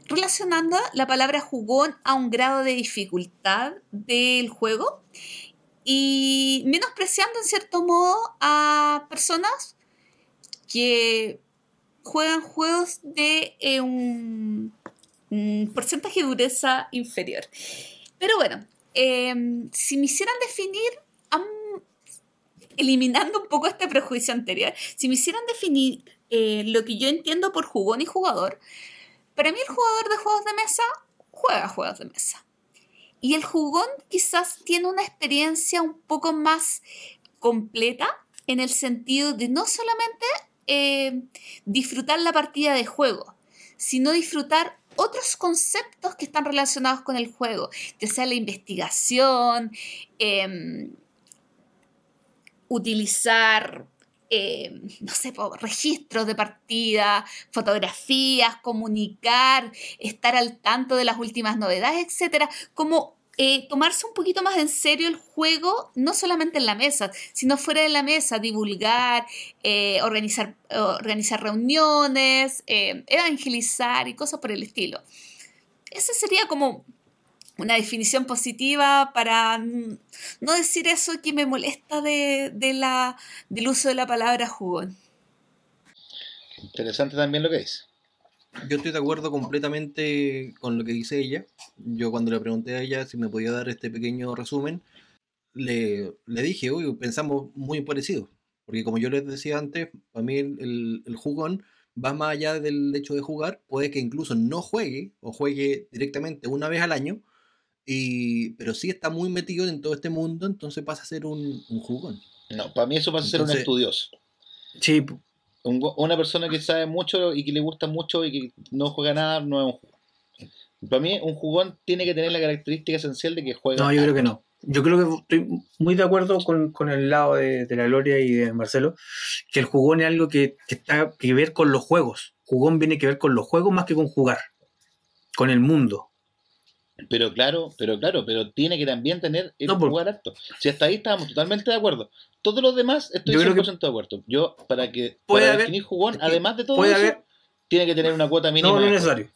Relacionando la palabra jugón a un grado de dificultad del juego y menospreciando en cierto modo a personas que juegan juegos de eh, un, porcentaje de dureza inferior. Pero bueno, em, si me hicieran definir, eliminando un poco este prejuicio anterior, si me hicieran definir eh, lo que yo entiendo por jugón y jugador, para mí el jugador de juegos de mesa juega juegos de mesa. Y el jugón quizás tiene una experiencia un poco más completa en el sentido de no solamente eh, disfrutar la partida de juego, sino disfrutar otros conceptos que están relacionados con el juego, ya sea la investigación, em, utilizar, em, no sé, registros de partida, fotografías, comunicar, estar al tanto de las últimas novedades, etcétera, como eh, tomarse un poquito más en serio el juego, no solamente en la mesa, sino fuera de la mesa, divulgar, eh, organizar, organizar reuniones, eh, evangelizar y cosas por el estilo. Esa sería como una definición positiva para mm, no decir eso que me molesta de, de la, del uso de la palabra jugón. Interesante también lo que dice. Yo estoy de acuerdo completamente con lo que dice ella. Yo cuando le pregunté a ella si me podía dar este pequeño resumen, le, le dije, uy, pensamos muy parecido. Porque como yo les decía antes, para mí el, el- el jugón va más allá del hecho de jugar. Puede que incluso no juegue o juegue directamente una vez al año, y, pero sí está muy metido en todo este mundo, entonces pasa a ser un, un jugón. No, para mí eso pasa a ser un estudioso. Sí, Un una persona que sabe mucho y que le gusta mucho y que no juega nada no es un jugón. Para mí, un jugón tiene que tener la característica esencial de que juega. No, yo creo que no. Yo creo que estoy muy de acuerdo con, con el lado de, de la Gloria y de Marcelo, que el jugón es algo que, que está que ver con los juegos. Jugón viene que ver con los juegos más que con jugar, con el mundo. Pero claro, pero claro, pero tiene que también tener el No, por- jugar acto. Si hasta ahí estábamos totalmente de acuerdo. Todos los demás estoy Yo creo 100% de acuerdo. Yo, para que Puede para haber- definir jugón, es que además de todo eso, haber, tiene que tener una cuota mínima. no, no es necesario.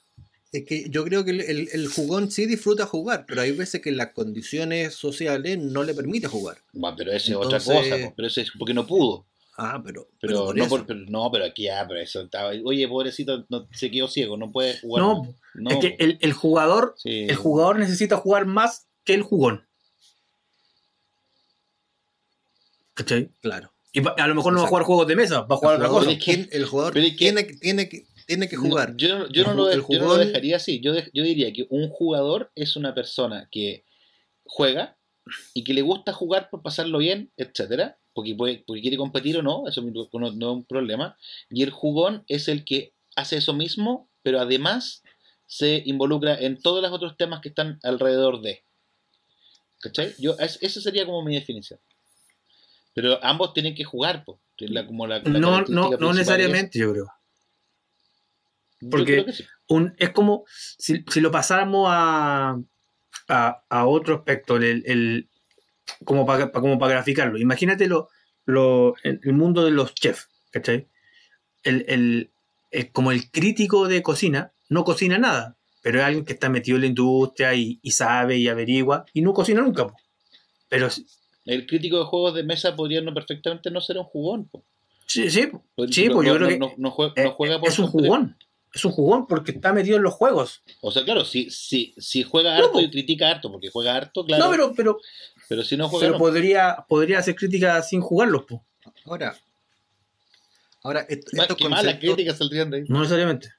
Es que yo creo que el, el- el jugón sí disfruta jugar, pero hay veces que las condiciones sociales no le permite jugar. Bueno, pero eso es otra cosa, pero eso es porque no pudo. Ah, pero, Pero, por no, por- pero, no, pero aquí ya, pero eso estaba. Oye, pobrecito, no, se quedó ciego, no puede jugar. No, no, es que el, el jugador, sí. el jugador necesita jugar más que el jugón. ¿Cachai? Claro. Y va- a lo mejor no va a jugar juegos de mesa, va a jugar el otra jugador, cosa. es que- tiene- el jugador pero es que- tiene, que- tiene, que, tiene que jugar. No, yo, no- yo El no lo, el yo no lo dejaría así. Yo, de- yo diría que un jugador es una persona que juega y que le gusta jugar por pasarlo bien, etcétera, porque, puede, porque quiere competir o no, eso no, es un problema. Y el jugón es el que hace eso mismo, pero además se involucra en todos los otros temas que están alrededor de. ¿Cachai? Yo, es- esa sería como mi definición. Pero ambos tienen que jugar, po. La- como la- la No, no, no es- necesariamente, yo creo. yo porque- creo que sí. un, es como si, si lo pasáramos a, a, a otro aspecto, el, el- como para como para graficarlo. Imagínate lo, lo, el, mundo de los chefs, ¿cachai? El, el- el- como el crítico de cocina no cocina nada, pero es alguien que está metido en la industria y, y sabe y averigua y no cocina nunca. po. Pero El crítico de juegos de mesa podría no perfectamente no ser un jugón. po. sí, sí, Sí, no, pues yo no- creo no- que no- eh, no juega por es un jugón. Es un jugón porque está metido en los juegos. O sea, claro, si, si, si juega harto y critica harto, porque juega harto, claro. No, pero, pero, pero si no juega, pero no. podría, podría hacer crítica sin jugarlos, po. Ahora, ahora est- Ma- estos, malas conceptos, críticas saldrían de ahí. no necesariamente.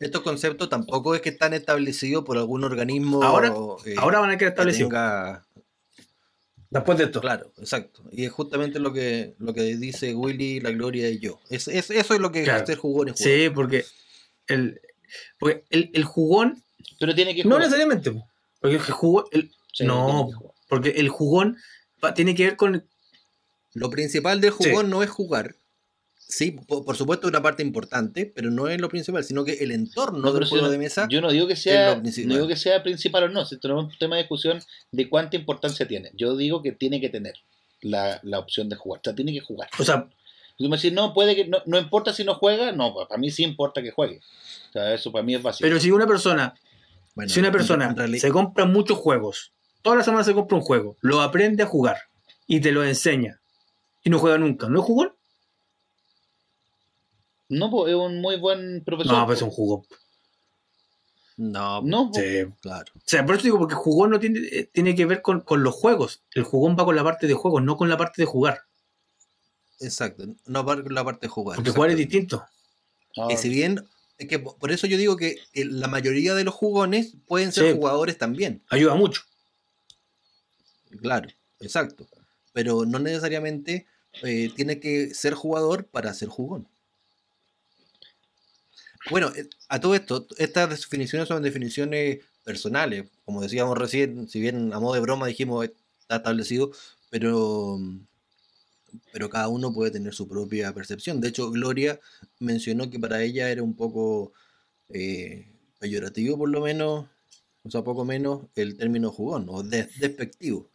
estos conceptos tampoco es que están establecidos por algún organismo. Ahora- eh, Ahora van a quedar que establecidos. tenga- Después de esto. Claro, exacto. Y es justamente lo que, lo que dice Willy, la Gloria y yo. Es, es- eso es lo que Claro. ser jugón es jugar. Sí, porque el, porque el, el jugón, Pero tiene que no necesariamente, po. porque el jugón, el- Sí, no. Porque el jugón va- tiene que ver con, Lo principal del jugón no es jugar. Sí, por, por supuesto, una parte importante, pero no es lo principal, sino que el entorno No, del si juego no- de mesa. Yo no digo que sea, no digo que sea principal o no, si tenemos un tema de discusión de cuánta importancia tiene. Yo digo que tiene que tener la, la opción de jugar. O sea, tiene que jugar. o sea, Tú me decís, no, puede que no, no importa si no juega, no, para mí sí importa que juegue. O sea, eso para mí es básico. pero si una persona, bueno, si una en- persona se compra muchos juegos, toda la semana se compra un juego, lo aprende a jugar y te lo enseña y no juega nunca, ¿no es jugón? No, pues es un muy buen profesor. No, pues es po. un jugón. No, No, po. Sí. claro. O sea, por eso digo, porque jugón no tiene, eh, tiene que ver con, con los juegos. El jugón va con la parte de juegos, no con la parte de jugar. Exacto. No va con la parte de jugar. Porque jugar es distinto. No, Y si bien, es que por eso yo digo que que la mayoría de los jugones pueden ser Sí. jugadores también. Ayuda mucho. Claro, exacto. Pero no necesariamente eh, tiene que ser jugador para ser jugón. Bueno, eh, a todo esto, estas definiciones son definiciones personales. Como decíamos recién, si bien a modo de broma dijimos está establecido, pero, pero cada uno puede tener su propia percepción. De hecho, Gloria mencionó que para ella era un poco eh, peyorativo, por lo menos, o sea, poco menos, el término jugón o des- despectivo.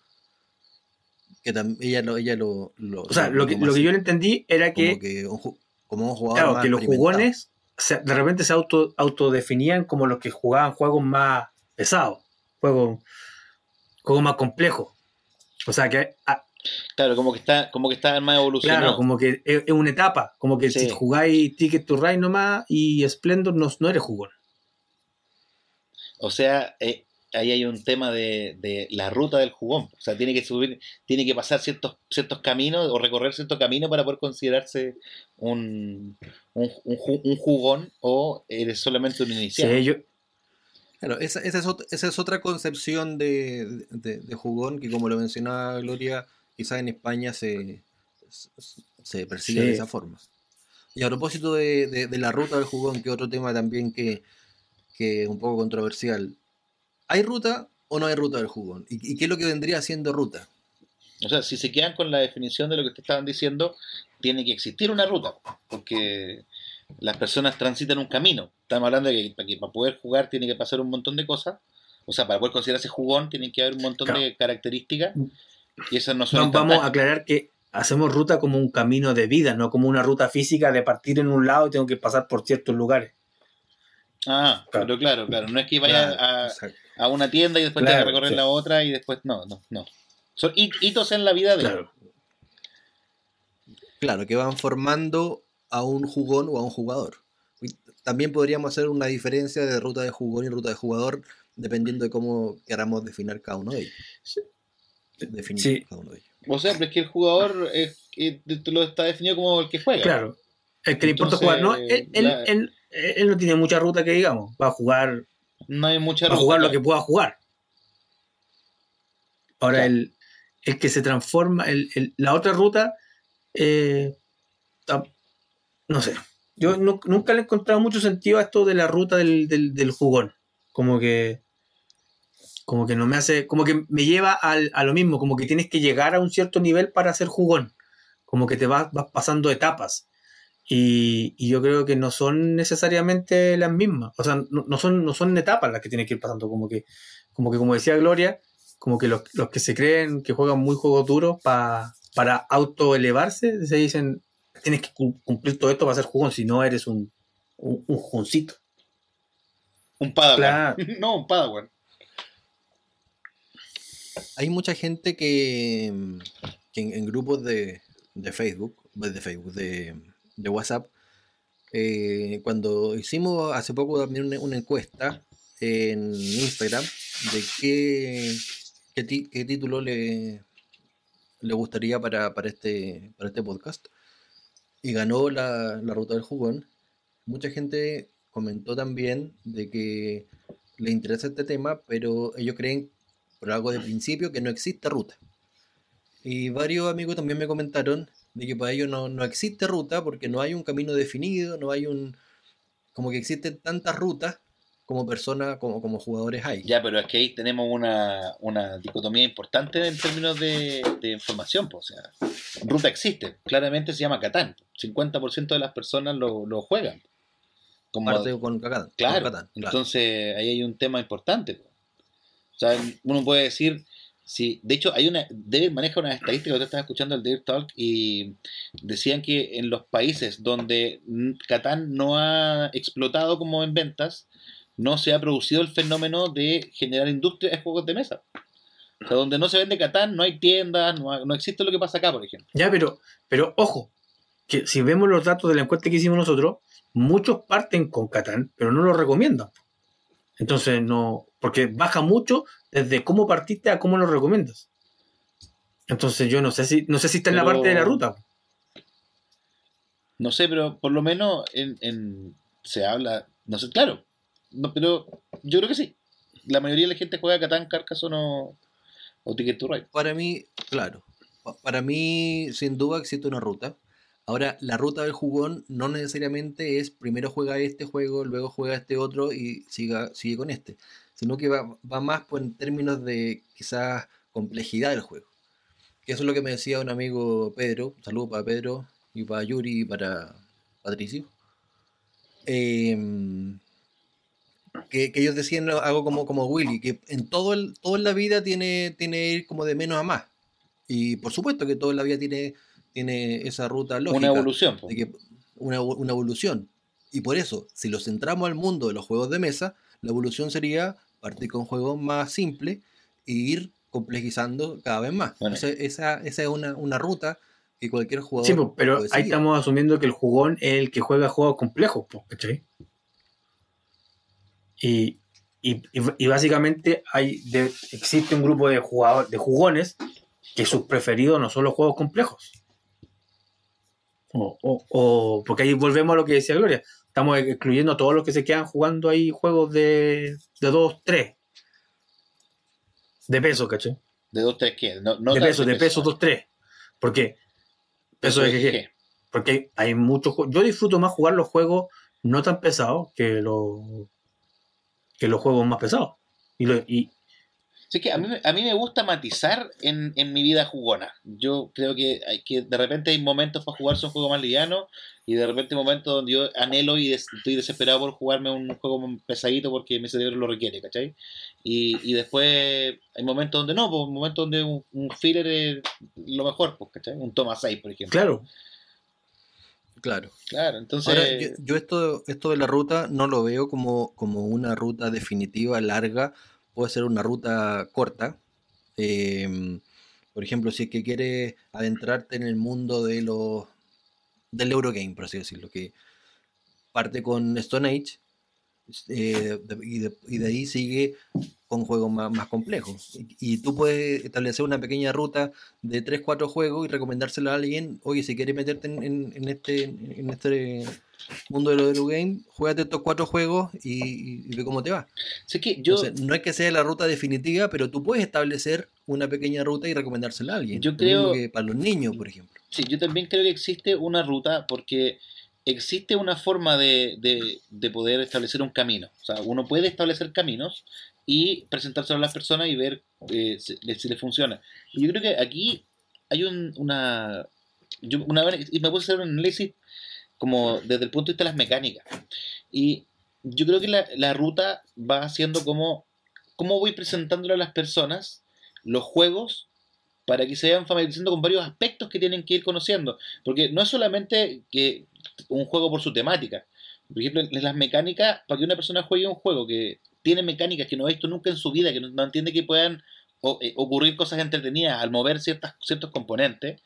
Que ella lo, ella lo, lo- O sea, lo que, lo que yo le entendí era que, como, que un, ju- como un jugador claro, más que los jugones se- de repente se auto, autodefinían como los que jugaban juegos más pesados, juegos, juegos más complejos. O sea, que ah, Claro, como que está, como que está más evolucionado. Claro, como que es, es una etapa, como que Sí. si jugáis Ticket to Ride nomás y Splendor no, no eres jugón. O sea, eh, ahí hay un tema de, de la ruta del jugón. O sea, tiene que subir, tiene que pasar ciertos, ciertos caminos o recorrer ciertos caminos para poder considerarse un, un, un ju- un jugón o eres solamente un iniciado. Sí, yo, Claro, esa, esa es, ot- esa es otra concepción de, de- de jugón que, como lo mencionaba Gloria, quizás en España se, se persigue Sí. de esa forma. Y a propósito de, de- de la ruta del jugón, que otro tema también que, que es un poco controversial. ¿Hay ruta o no hay ruta del jugón? ¿Y, y qué es lo que vendría siendo ruta? O sea, si se quedan con la definición de lo que te estaban diciendo, tiene que existir una ruta, porque las personas transitan un camino. Estamos hablando de que para, que para poder jugar tiene que pasar un montón de cosas. O sea, para poder considerarse jugón tiene que haber un montón Claro. de características y esas no son no, vamos a aclarar que hacemos ruta como un camino de vida, no como una ruta física de partir en un lado y tengo que pasar por ciertos lugares. Ah, Claro. pero claro, claro. No es que vaya Claro, a, exacto. A una tienda y después Claro, tenga que recorrer sí. la otra y después. No, no, no. Son hit- hitos en la vida de. Claro. Claro, que van formando a un jugón o a un jugador. También podríamos hacer una diferencia de ruta de jugón y ruta de jugador dependiendo de cómo queramos definir cada uno de ellos. Definir Sí. cada uno de ellos. O sea, pero es que el jugador es, lo está definido como el que juega. Claro. El que le importa jugar. No, él, él- él- él no tiene mucha ruta que digamos. Va a jugar, No hay mucha va a ruta, jugar lo que pueda jugar. Ahora, Claro. el, el que se transforma, el, el- la otra ruta, eh, ta- no sé. Yo nu- nunca le he encontrado mucho sentido a esto de la ruta del, del, del jugón. Como que. Como que no me hace. Como que me lleva al- a lo mismo. Como que tienes que llegar a un cierto nivel para ser jugón. Como que te vas, vas pasando etapas. Y, y yo creo que no son necesariamente las mismas. O sea, no, no son, no son etapas las que tienes que ir pasando. Como que, como que, como decía Gloria, como que los, los que se creen que juegan muy juegos duros pa- para autoelevarse, se dicen, tienes que cu- cumplir todo esto para ser jugón, si no eres un, un, un jugoncito. Un Padawan. Claro. <laughs> no, un Padawan. Hay mucha gente que, que en, en grupos de, de Facebook, pues, de Facebook, de, de WhatsApp, eh, cuando hicimos hace poco también una, encuesta en Instagram de qué, qué, qué título le, le gustaría para, para, este, para este podcast, y ganó la, la ruta del jugón, mucha gente comentó también de que le interesa este tema, pero ellos creen por algo de principio que no existe ruta. Y varios amigos también me comentaron de que para ellos no, no existe ruta porque no hay un camino definido, no hay un... como que existen tantas rutas como personas, como, como jugadores hay. Ya, pero es que ahí tenemos una, una dicotomía importante en términos de, de información. pues, O sea, ruta existe. Claramente se llama Catán. 50% de las personas lo, lo juegan. Como, Parte con Catán. Claro, claro. entonces ahí hay un tema importante. po. O sea, uno puede decir, si, de hecho, hay una, David maneja una estadística, usted estaba escuchando el David Talk y decían que en los países donde Catán no ha explotado como en ventas, no se ha producido el fenómeno de generar industria de juegos de mesa. O sea, donde no se vende Catán, no hay tiendas, no, no existe lo que pasa acá, por ejemplo. Ya, pero, pero ojo, que si vemos los datos de la encuesta que hicimos nosotros, muchos parten con Catán, pero no lo recomiendan. Entonces, no, porque baja mucho desde cómo partiste a cómo lo recomiendas. Entonces, yo no sé si, no sé si está en la parte de la ruta. No sé, pero por lo menos en, en- se habla, no sé, claro, no, pero yo creo que sí. La mayoría de la gente juega Catán, Carcassonne o, o Ticket to Ride. Para mí, claro. pa- Para mí, sin duda, existe una ruta. Ahora, la ruta del jugón no necesariamente es primero juega este juego, luego juega este otro y siga, sigue con este. Sino que va, va más por en términos de quizás complejidad del juego. Que eso es lo que me decía un amigo Pedro. Un saludo para Pedro y para Yuri y para Patricio. Em, que, que ellos decían algo como, como Willy, que en todo, el, todo en la vida tiene, tiene ir como de menos a más. Y por supuesto que todo en la vida tiene, tiene esa ruta lógica. Una evolución. de que una, una evolución. Y por eso, si lo centramos al mundo de los juegos de mesa, la evolución sería partir con juegos más simples e ir complejizando cada vez más. Bueno. Esa, esa, esa es una, una ruta que cualquier jugador. Sí, pero puede ahí estamos asumiendo que el jugón es el que juega juegos complejos, pues, ¿cachai? Y, y, y- y básicamente hay de- existe un grupo de jugadores, de jugones que sus preferidos no son los juegos complejos. O, o- o- porque ahí volvemos a lo que decía Gloria. Estamos excluyendo a todos los que se quedan jugando ahí juegos de, de 2, 3. De peso, ¿cachai? De 2, 3, ¿qué? No, no de peso, de peso 2, 3. Porque peso de que ¿qué? porque hay muchos Yo disfruto más jugar los juegos no tan pesados que los que los juegos más pesados. Y, lo- y- Sí, que a mí, me- a mí me gusta matizar en, en mi vida jugona. Yo creo que, hay que de repente hay momentos para jugarse un juego más liviano y de repente hay momentos donde yo anhelo y des- estoy desesperado por jugarme un juego pesadito porque mi cerebro lo requiere, ¿cachai? Y, y después hay momentos donde no, pues momentos donde un, un filler es lo mejor, pues, ¿cachai? Un toma 6, por ejemplo. claro, Claro. Claro, entonces... Ahora, yo, yo esto, esto de la ruta no lo veo como, como una ruta definitiva, larga, puede ser una ruta corta. Em, por ejemplo, si es que quieres adentrarte en el mundo de los del Eurogame, por así decirlo, que parte con Stone Age eh, y, de, ahí sigue con juegos más, complejos. Y, y tú puedes establecer una pequeña ruta de 3, 4 juegos y recomendárselo a alguien, oye, si quieres meterte en, en- en este, en este mundo de los Eurogame, juégate estos cuatro juegos y, ve cómo te va. Que yo, Entonces, no es que sea la ruta definitiva, pero tú puedes establecer una pequeña ruta y recomendársela a alguien. Yo creo- que para los niños, por ejemplo. sí, yo también creo que existe una ruta porque existe una forma de, de- de poder establecer un camino. O sea, uno puede establecer caminos y presentárselo a las personas y ver eh, si, si les funciona. Y yo creo que aquí hay un- una... Yo una vez y me puse a hacer un análisis como desde el punto de vista de las mecánicas. Y yo creo que la, la ruta va haciendo como cómo voy presentándole a las personas los juegos para que se vayan familiarizando con varios aspectos que tienen que ir conociendo. Porque no es solamente que un juego por su temática. Por ejemplo, las mecánicas, para que una persona juegue un juego que tiene mecánicas que no ha visto nunca en su vida, que no, entiende que puedan eh, ocurrir cosas entretenidas al mover ciertas, ciertos componentes,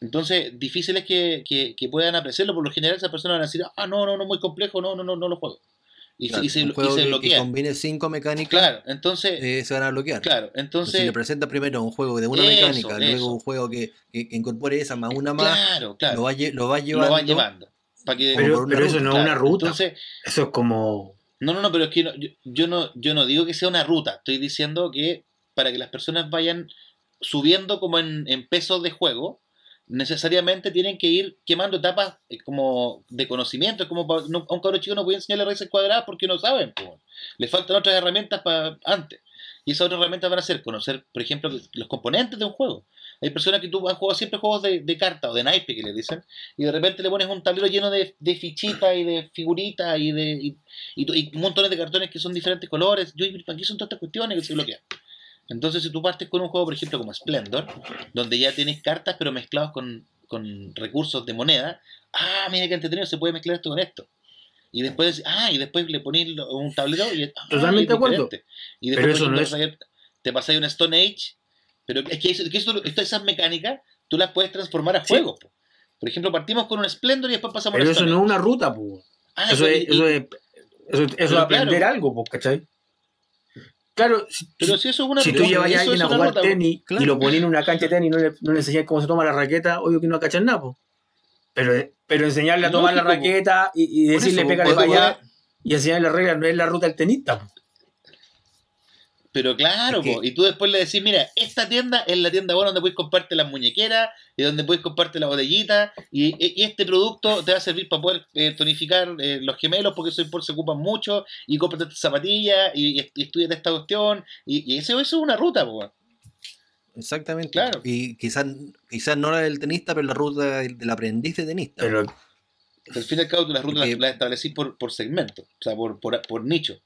entonces difícil es que, que- que puedan apreciarlo. Por lo general, esas personas van a decir, ah, no, no, no, muy complejo, no, no, no, no lo juego. Y, se- Claro, y se, un y juego se que- que, bloquean. combine cinco mecánicas, Claro, entonces, eh, se van a bloquear. claro, Entonces, si le presenta primero un juego de una Eso, mecánica, eso. luego un juego que, que- que incorpore esa más una más, claro, claro, lo va, lo va lo llevando. van llevando. Para que, Pero, eso no es claro, una ruta. Entonces, eso es como. No, no, no, pero es que no- yo, yo no, yo no digo que sea una ruta. Estoy diciendo que para que las personas vayan subiendo como en, en pesos de juego, necesariamente tienen que ir quemando etapas eh, como de conocimiento. Como no- a un cabrón chico no puede enseñarle raíces cuadradas porque no saben. po. Le faltan otras herramientas para antes. Y esas otras herramientas van a ser conocer, por ejemplo, los componentes de un juego. Hay personas que tú has jugado siempre juegos de, de carta o de naipe que le dicen, y de repente le pones un tablero lleno de, de fichitas y de figuritas y de y, y, montones de cartones que son diferentes colores. Yo, aquí son todas estas cuestiones que se bloquean. Entonces, si tú partes con un juego, por ejemplo, como Splendor, donde ya tienes cartas pero mezclados con, con recursos de moneda, ah, mira qué entretenido, se puede mezclar esto con esto. Y después, ah, y después le pones un tablero y ah, Totalmente es de acuerdo. Y después, Pero eso no es- pasáis- te pasáis un Stone Age, pero es que, eso, que eso- esto- esas mecánicas tú las puedes transformar a Sí. juegos. po. Por ejemplo, partimos con un Splendor y después pasamos a Pero eso Stone no es una ruta, pues. Ah, Eso es, y- eso es, eso, es aprender claro. algo, pues, ¿cachai? Claro, si, pero si eso es una si tú llevas a alguien a jugar tenis Claro. y lo pones en una cancha de tenis y no le, no le enseñas cómo se toma la raqueta, obvio que no cachan nada, pues. Pero, pero enseñarle a tomar la raqueta y, decirle pégale puedo para allá y enseñarle las reglas no es la ruta del tenista, pues. Pero claro, Es que- po, y tú después le decís, mira, esta tienda es la tienda buena donde puedes comprarte las muñequeras y donde puedes comprarte la botellita y, y este producto te va a servir para poder eh, tonificar eh, los gemelos porque soy por se ocupan mucho y cómprate esta zapatilla y, y, y estudiate esta cuestión y, y eso, eso es una ruta, po. Exactamente. Claro. Y quizás quizás no la del tenista, pero la ruta del, del aprendiz de tenista. Pero Al fin y al cabo tú las rutas Porque- las, las establecís por, por segmento, o sea, por, por, por nicho.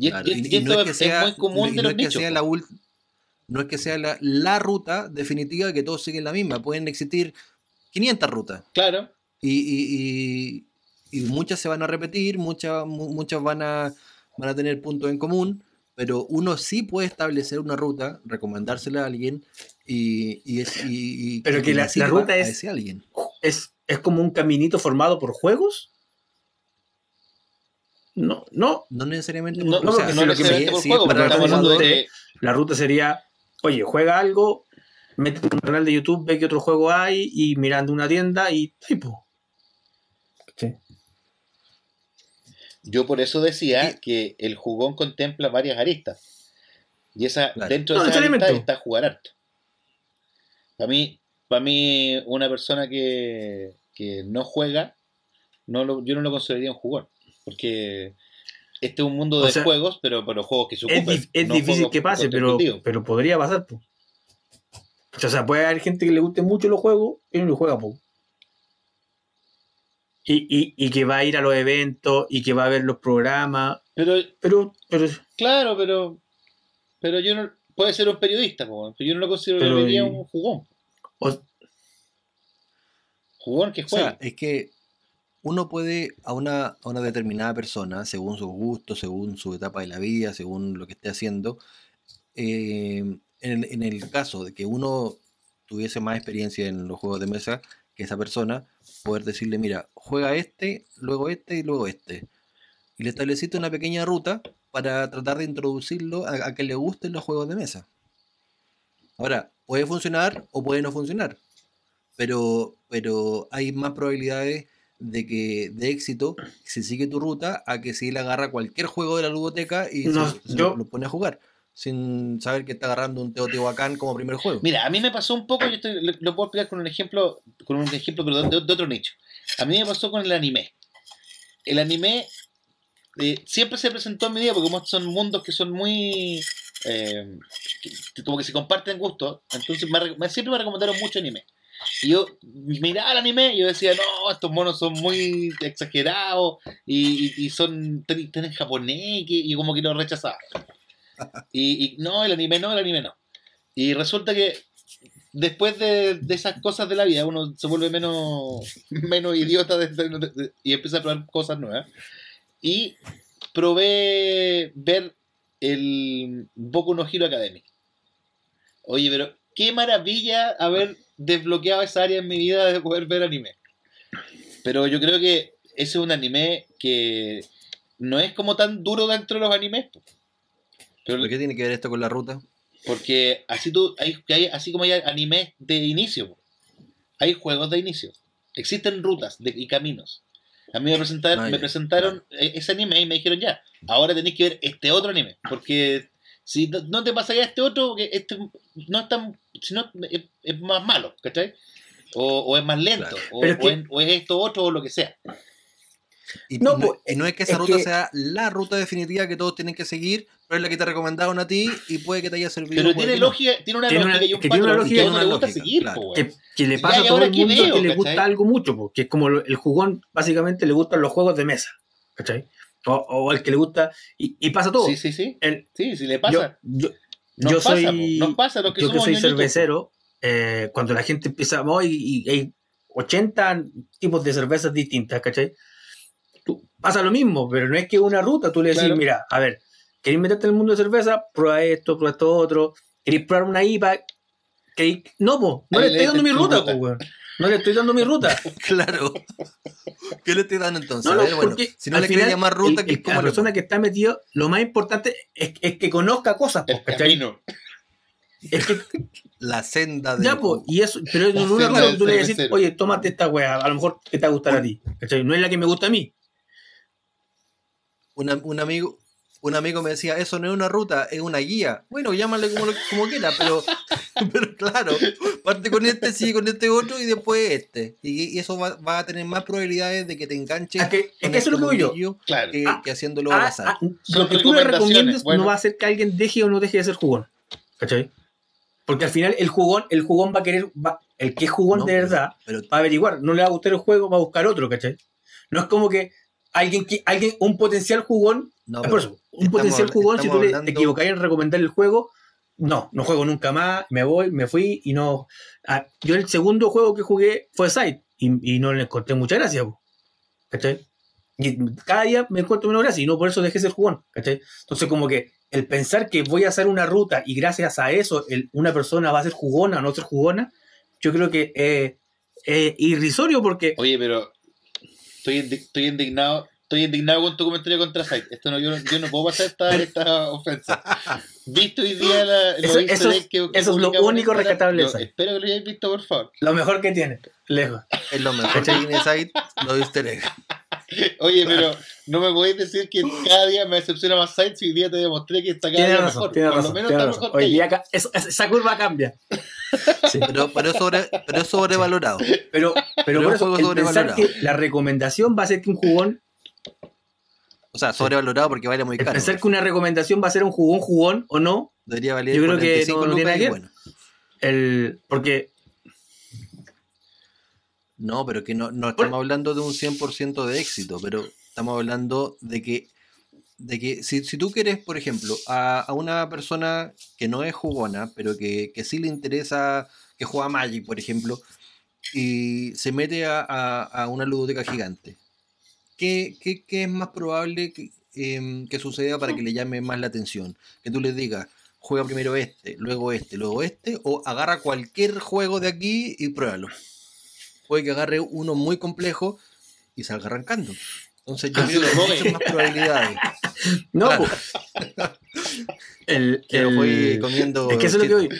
Y, es- Claro, y- y esto es, es muy común y de no los es que sea la ult- no es que sea la, la ruta definitiva que todos siguen la misma. Pueden existir 500 rutas. Claro, Y, y- y- y muchas se van a repetir, muchas, mu- muchas van a, van a tener puntos en común, pero uno sí puede establecer una ruta, recomendársela a alguien y, y, es- y- y- Pero que la- la ruta a es- ese alguien. es, es como un caminito formado por juegos. No, no. No necesariamente no, por- no, o sea, porque no si lo que necesariamente me- por juego, de mundo que La ruta sería, oye, juega algo, métete en un canal de YouTube, ve qué otro juego hay y mirando una tienda y tipo. Sí. Yo por eso decía que el jugón contempla varias aristas. Y esa, Claro. dentro de No, esas aristas necesariamente. está jugar harto. Para mí, para mí, una persona que, que no juega, no lo- yo no lo consideraría un jugón. Porque este es un mundo O de sea, juegos, pero, pero juegos que se Es, ocupan. es no difícil que pase, pero, pero podría pasar. po. O sea, puede haber gente que le guste mucho los juegos y no lo juega poco. Y, y, y que va a ir a los eventos y que va a ver los programas. Pero, Pero, pero, claro, pero, pero yo no. Puede ser un periodista, po, pero yo no lo consideraría Pero, y- un jugón. o- Jugón que O sea, juega. es que uno puede a una, determinada persona, según sus gustos, según su etapa de la vida, según lo que esté haciendo, eh, en, en el caso de que uno tuviese más experiencia en los juegos de mesa que esa persona, poder decirle, mira, juega este, luego este y luego este. y le estableciste una pequeña ruta para tratar de introducirlo a, a que le gusten los juegos de mesa. Ahora, puede funcionar o puede no funcionar, pero, pero hay más probabilidades de que de éxito si sigue tu ruta a que si él agarra cualquier juego de la ludoteca y se- No, se, yo- lo pone a jugar sin saber que está agarrando un Teotihuacán como primer juego. Mira, a mí me pasó un poco, yo estoy- lo, lo puedo explicar con un ejemplo, con un ejemplo de, de otro nicho. A mí me pasó con el anime. El anime eh, siempre se presentó en mi vida porque como son mundos que son muy eh, que- como que se comparten gustos, entonces me- siempre me recomendaron mucho anime. Y yo miraba el anime y yo decía, no, estos monos son muy exagerados y, y- y son tienen japonés y, como que lo rechazaba. <laughs> Y, no, el anime no, el anime no. Y resulta que después de, de esas cosas de la vida uno se vuelve menos, <laughs> menos idiota de- de- de- y empieza a probar cosas nuevas. Y probé ver el Boku no Hero Academy. Oye, pero qué maravilla haber desbloqueado esa área en mi vida de poder ver anime. Pero yo creo que ese es un anime que no es como tan duro dentro de los animes. Pero ¿Por qué tiene que ver esto con la ruta? porque así tú, hay, hay- así como hay animes de inicio, hay juegos de inicio. Existen rutas de- y caminos. A mí me presentaron, Ah, me presentaron eh, ese anime y me dijeron ya, ahora tenéis que ver este otro anime. Porque si no- no te pasaría este otro, porque este no es tan, si no, es, es más malo, ¿cachai? O, o es más lento, Claro. o, es o que- es, o es esto otro, o lo que sea. Y No, no, pues, y no es que esa es ruta que- sea la ruta definitiva que todos tienen que seguir, pero es la que te recomendaron a ti y puede que te haya servido. Pero tiene lógica, tiene una Tiene una- lógica y un que tiene una lógica que a uno una le gusta lógica, seguir, claro. po, weón. que, que le pasa ¿y a todo el mundo veo, que le gusta algo mucho, po, que es como el jugón, básicamente le gustan los juegos de mesa, ¿cachai? O, o el que le gusta, y, y pasa todo. Sí, sí, sí. El- Sí, sí le yo, pasa. yo, Nos yo pasa, soy, nos pasa que yo que soy ñoñitos, cervecero, eh, cuando la gente empieza, oh, y, y hay 80 tipos de cervezas distintas, ¿cachai? Tú, pasa lo mismo, pero no es que una ruta, tú le decís, Claro. mira, a ver, ¿queréis meterte en el mundo de cerveza? Prueba esto, prueba esto otro, ¿queréis probar una IPA? ¿Queréis- No, po, no Ahí le estoy dando mi ruta, ruta. po. No le estoy dando mi ruta. <laughs> Claro. ¿Qué le estoy dando entonces? No, a no, ver, bueno, si no le quieres final, llamar ruta, el- que el- ¿cómo la persona que está metido, lo más importante es, es que conozca cosas, po, El ¿cachai? camino. Es que <laughs> La senda de. Ya, pues, y eso, pero en una ruta del tú le decís, oye, tómate esta weá, a lo mejor que te va a gustar a ti. ¿cachai? No es la que me gusta a mí. Una- un amigo. Un amigo me decía, eso no es una ruta, es una guía. Bueno, llámale como, como quiera, pero, <laughs> pero claro, parte con este, sigue con este otro y después este. Y, y eso va, va a tener más probabilidades de que te enganches Es que, es que eso es lo que yo. Claro. que, Ah, que haciéndolo Ah, al azar. ah, lo que tú le recomiendes bueno. no va a hacer que alguien deje o no deje de ser jugón. ¿Cachai? Porque al final el jugón, el jugón va a querer, va- el que es jugón No, de pero- verdad, pero va a averiguar, no le va a gustar el juego, va a buscar otro, ¿cachai? No es como que alguien, que, alguien un potencial jugón, no, por eso, un estamos potencial jugón, si tú hablando- te en recomendar el juego, no, no juego nunca más, me voy, me fui y no. Ah, yo el segundo juego que jugué fue Side y, y no le encontré mucha gracia, ¿cachai? Y cada día me encuentro menos gracia y no por eso dejé de ser jugón, ¿cachai? Entonces, como que el pensar que voy a hacer una ruta y gracias a eso el- una persona va a ser jugona o no ser jugona, yo creo que eh, es irrisorio porque Oye, pero estoy, indi- estoy indignado. Estoy indignado con tu comentario contra Site. Esto no, yo, no- yo no puedo pasar esta, <laughs> esta ofensa. ¿Viste hoy día la, Eso- eso es- que- que eso es lo único rescatable de Yo. Espero que lo hayáis visto, por favor. lo mejor que tiene, lejos. es lo mejor que tiene Site, lo easter egg. <laughs> Oye, pero no me podéis decir que cada día me decepciona más Site si hoy día te demostré que está cada Tiene día razón, mejor. tiene Por lo razón, menos tiene está razón. mejor Hoy día esa curva cambia. <laughs> Sí, Pero, pero, es sobre, pero es sobrevalorado. pero, pero Pero por un eso, juego el pensar sobrevalorado. que la recomendación va a ser que un jugón, O sea, sobrevalorado porque vale muy el caro. pensar que una recomendación va a ser un jugón jugón o no, Debería valer yo creo que 45 no- no tiene que bueno. el, porque No, pero que no, no estamos hablando de un 100% de éxito, pero estamos hablando de que, de que si, si tú quieres, por ejemplo, a, a una persona que no es jugona, pero que, que sí le interesa, que juega Magic, por ejemplo, y se mete a, a- una ludoteca gigante, ¿qué, qué- qué es más probable que, em, que suceda para que le llame más la atención? Que tú le digas, juega primero este, luego este, luego este, o agarra cualquier juego de aquí y pruébalo puede que agarre uno muy complejo y salga arrancando. Entonces yo creo que hay muchas más probabilidades. No, Claro. pues. El, Que el- voy comiendo. Es que eso es lo que voy.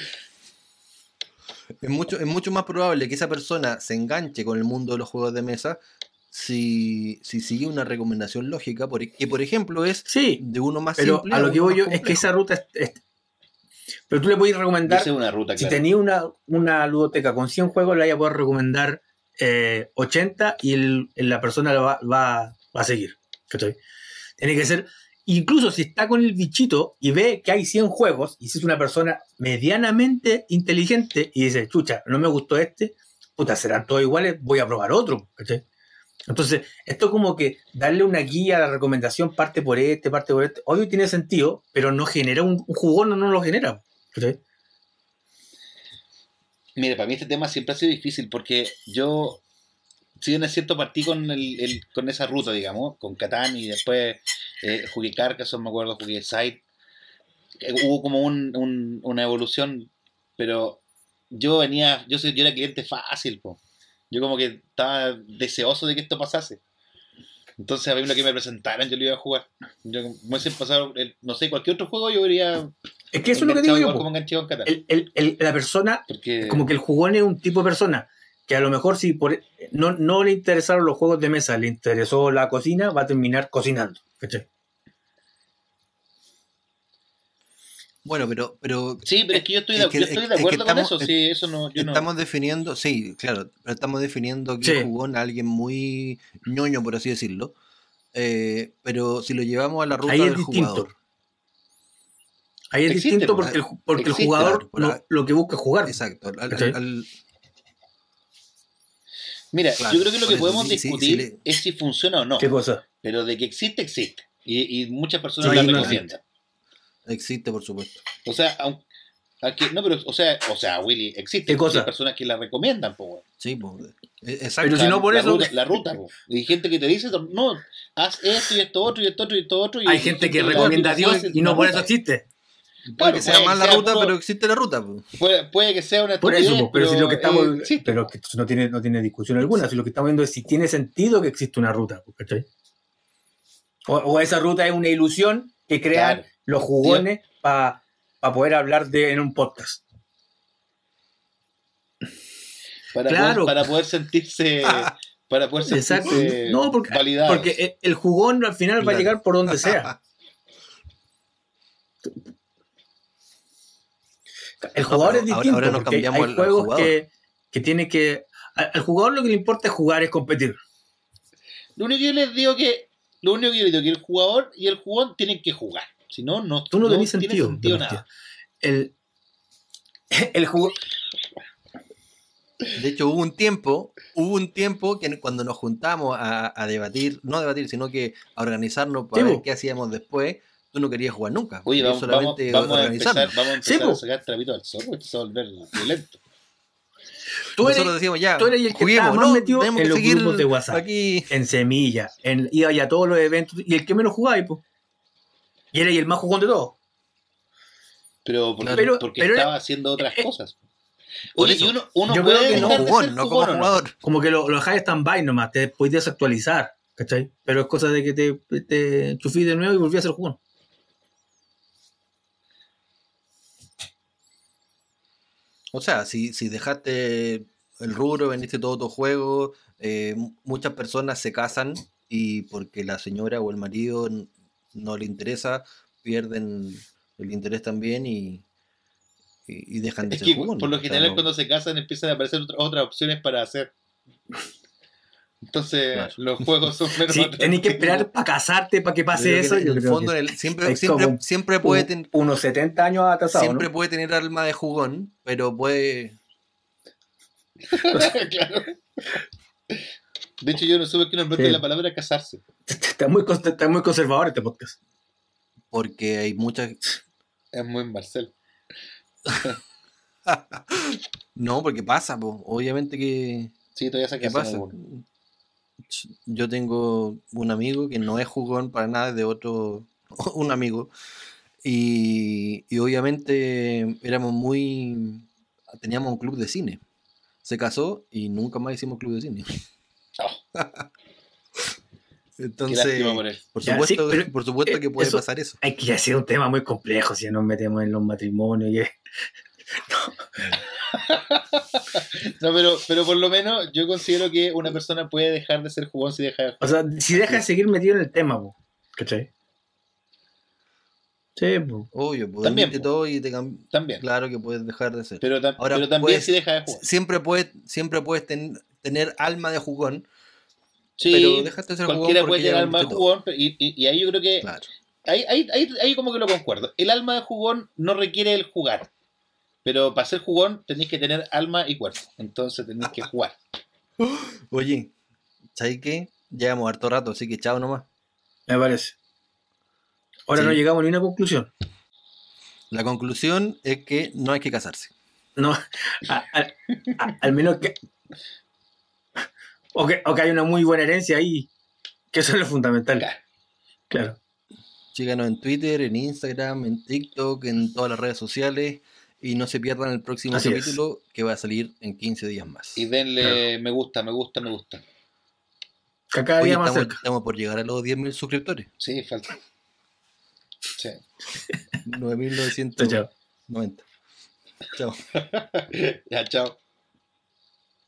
Es mucho, es mucho más probable que esa persona se enganche con el mundo de los juegos de mesa si, si sigue una recomendación lógica, por, e, que por ejemplo es Sí, de uno más pero simple a lo que voy yo es que complejo. esa ruta es, es- Pero tú le puedes recomendar, una ruta, si claro. tenía una, una ludoteca con 100 juegos, le vaya a poder recomendar eh, 80 y el- la persona lo va, va, va a seguir. ¿cachai? Tiene que ser, incluso si está con el bichito y ve que hay 100 juegos, y si es una persona medianamente inteligente y dice, chucha, no me gustó este, puta, serán todos iguales, voy a probar otro. ¿cachai? Entonces, esto como que darle una guía la recomendación, parte por este, parte por este, obvio tiene sentido, pero no genera un, un jugón, no, no lo genera. ¿cachai? Mire, para mí este tema siempre ha sido difícil porque yo, si bien es cierto, partí con, el, el- con esa ruta, digamos, con Catán y después eh, jugué Carcassonne, me acuerdo, jugué Side. Eh, hubo como un- un- una evolución, pero yo venía, yo, soy, yo era cliente fácil, po. yo como que estaba deseoso de que esto pasase. Entonces a mí lo que me presentaran yo lo iba a jugar. Yo, hubiese pasado, el- no sé, cualquier otro juego yo iría Es que eso es lo que digo yo. como Catán. El- la persona, Porque... como que el jugón es un tipo de persona que a lo mejor si por, no, no le interesaron los juegos de mesa, le interesó la cocina, va a terminar cocinando. ¿cachai? Bueno, pero, pero Sí, pero es que yo estoy de, Es que- yo estoy es- de es que acuerdo estamos- con eso. Sí, eso no, yo no. estamos definiendo, sí, claro, pero estamos definiendo que Sí. jugón a alguien muy ñoño, por así decirlo. Eh, pero si lo llevamos a la ruta Ahí es del distinto. jugador, Ahí es Existe, distinto pues, porque, el, porque el jugador claro, lo que busca es jugar. exacto, al- al- ¿Cachai? al- Mira, Claro, yo creo que lo por que eso, podemos sí, sí, sí, discutir es si funciona o no. ¿Qué cosa? Pero de que existe, existe. Y, y muchas personas la recomiendan. existe, por supuesto. O sea, aun- aunque, no, pero, o sea, o sea, Willy, existe. ¿Qué cosa? Hay personas que la recomiendan, po, weón. Sí, pues, exacto. Pero si no por la eso- Ruta, la ruta, po. Y hay gente que te dice, no, haz esto y esto otro y esto otro y esto otro. y- Hay gente que recomienda a Dios y no por eso existe. Puede que sea mal la ruta, pero existe la ruta. Puede, puede que sea una Por eso, pero si lo que estamos. eh, pero que no tiene, no tiene discusión alguna. Si lo que estamos viendo es si tiene sentido que existe una ruta. O, o esa ruta es una ilusión que crean Claro. los jugones para poder hablar de en un podcast. para, Claro. poder, para poder sentirse <laughs> para poder Exacto. sentirse No, porque, validados. porque el, jugón al final va a llegar por donde sea. <laughs> El jugador pero es ahora- distinto. ahora nos porque hay- cambiamos hay juegos jugador. que, que tiene que. Al, al jugador lo que le importa es jugar, es competir. lo único que yo les digo que lo único que yo les digo que el jugador y el jugón tienen que jugar si no no Tú no, no tenés tiene sentido. sentido de partida. nada El, el jugador. De hecho, hubo un tiempo, hubo un tiempo que cuando nos juntamos a, a debatir, no a debatir, sino que a organizarnos para Sí, ver qué hacíamos después, tú no querías jugar nunca. oye vamos, vamos, solamente vamos a organizarnos. empezar vamos a Sí, empezar po. a sacar trapito al sol porque esto se va a volver violento Tú Nosotros eres decíamos ya, tú eres el que juguemos, estaba más no, metido tenemos en los grupos de WhatsApp. aquí. <laughs> en semilla, en, iba ya a todos los eventos y el que menos jugaba, y, po. y era el más jugón de todos. pero porque, Pero- porque pero- estaba haciendo otras eh, cosas oye eso. y uno, uno Yo puede creo que no, jugón, no como jugador. Como que lo, lo dejáis stand-by nomás, te podéis desactualizar, ¿cachai? Pero es cosa de que te, te de nuevo y volví a ser jugón. O sea, si, si dejaste el rubro, vendiste todo tu juego, eh, mu- muchas personas se casan y porque la señora o el marido no le interesa, pierden el interés también y, y, y dejan de es ser que jugones. por lo O sea, general no- cuando se casan empiezan a aparecer otra- otras opciones para hacer entonces Claro. los juegos son menos <laughs> Sí, tenéis que esperar para casarte, para que pase que eso. en el fondo, en el- siempre, siempre, siempre puede tener unos 70 años atrasados, siempre ¿no? puede tener alma de jugón, pero puede. <laughs> claro. De hecho, yo no supe que nombraste Sí. la palabra casarse. Está muy, está muy conservador este podcast. Porque hay muchas. Es muy Marcel. <laughs> No, porque pasa, po. obviamente que. Sí, todavía se ¿Qué pasa? Yo tengo un amigo que no es jugón para nada, es de otro. <laughs> Un amigo. Y, y obviamente éramos muy. Teníamos un club de cine. Se casó y nunca más hicimos club de cine. Oh. <laughs> Qué Entonces, lástima por por Ya, supuesto, sí, pero, por supuesto eh, que puede eso- pasar eso. Hay que hacer un tema muy complejo si nos metemos en los matrimonios. y- <laughs> No, <laughs> pero, pero por lo menos yo considero que una persona puede dejar de ser jugón si deja de jugar. O sea, si deja de seguir metido en el tema, po, ¿cachai? Sí. Obvio, pues También, po. todo y te cam- También. claro que puedes dejar de ser. Pero, tam- Ahora, pero también puedes- si deja de jugar. Siempre puedes, siempre puedes ten- tener alma de jugón, Sí, pero déjate de ser jugón cualquiera porque puede ya tener alma de jugón, y, y- y ahí yo creo que Claro. ahí, ahí, ahí, ahí como que lo concuerdo. El alma de jugón no requiere el jugar. Pero para ser jugón tenéis que tener alma y cuerpo. Entonces tenéis que jugar. <gasps> Oye, ¿sabes qué? Llevamos harto rato, así que chao nomás. Me parece. Ahora Sí. no llegamos ni a una conclusión. La conclusión es que no hay que casarse. No, <laughs> a- a- a- al menos que. O que, o que hay una muy buena herencia ahí. Que eso es lo fundamental. Claro. Claro. Síganos en Twitter, en Instagram, en TikTok, en todas las redes sociales. Y no se pierdan el próximo Así es. capítulo que va a salir en 15 días más. Y denle me gusta, me gusta, me gusta. Que cada Oye, día más estamos, cerca. estamos por llegar a los 10.000 suscriptores. Sí, falta. Sí. <laughs> 9.990. Chao, chao. Chao. <laughs> Ya, chao.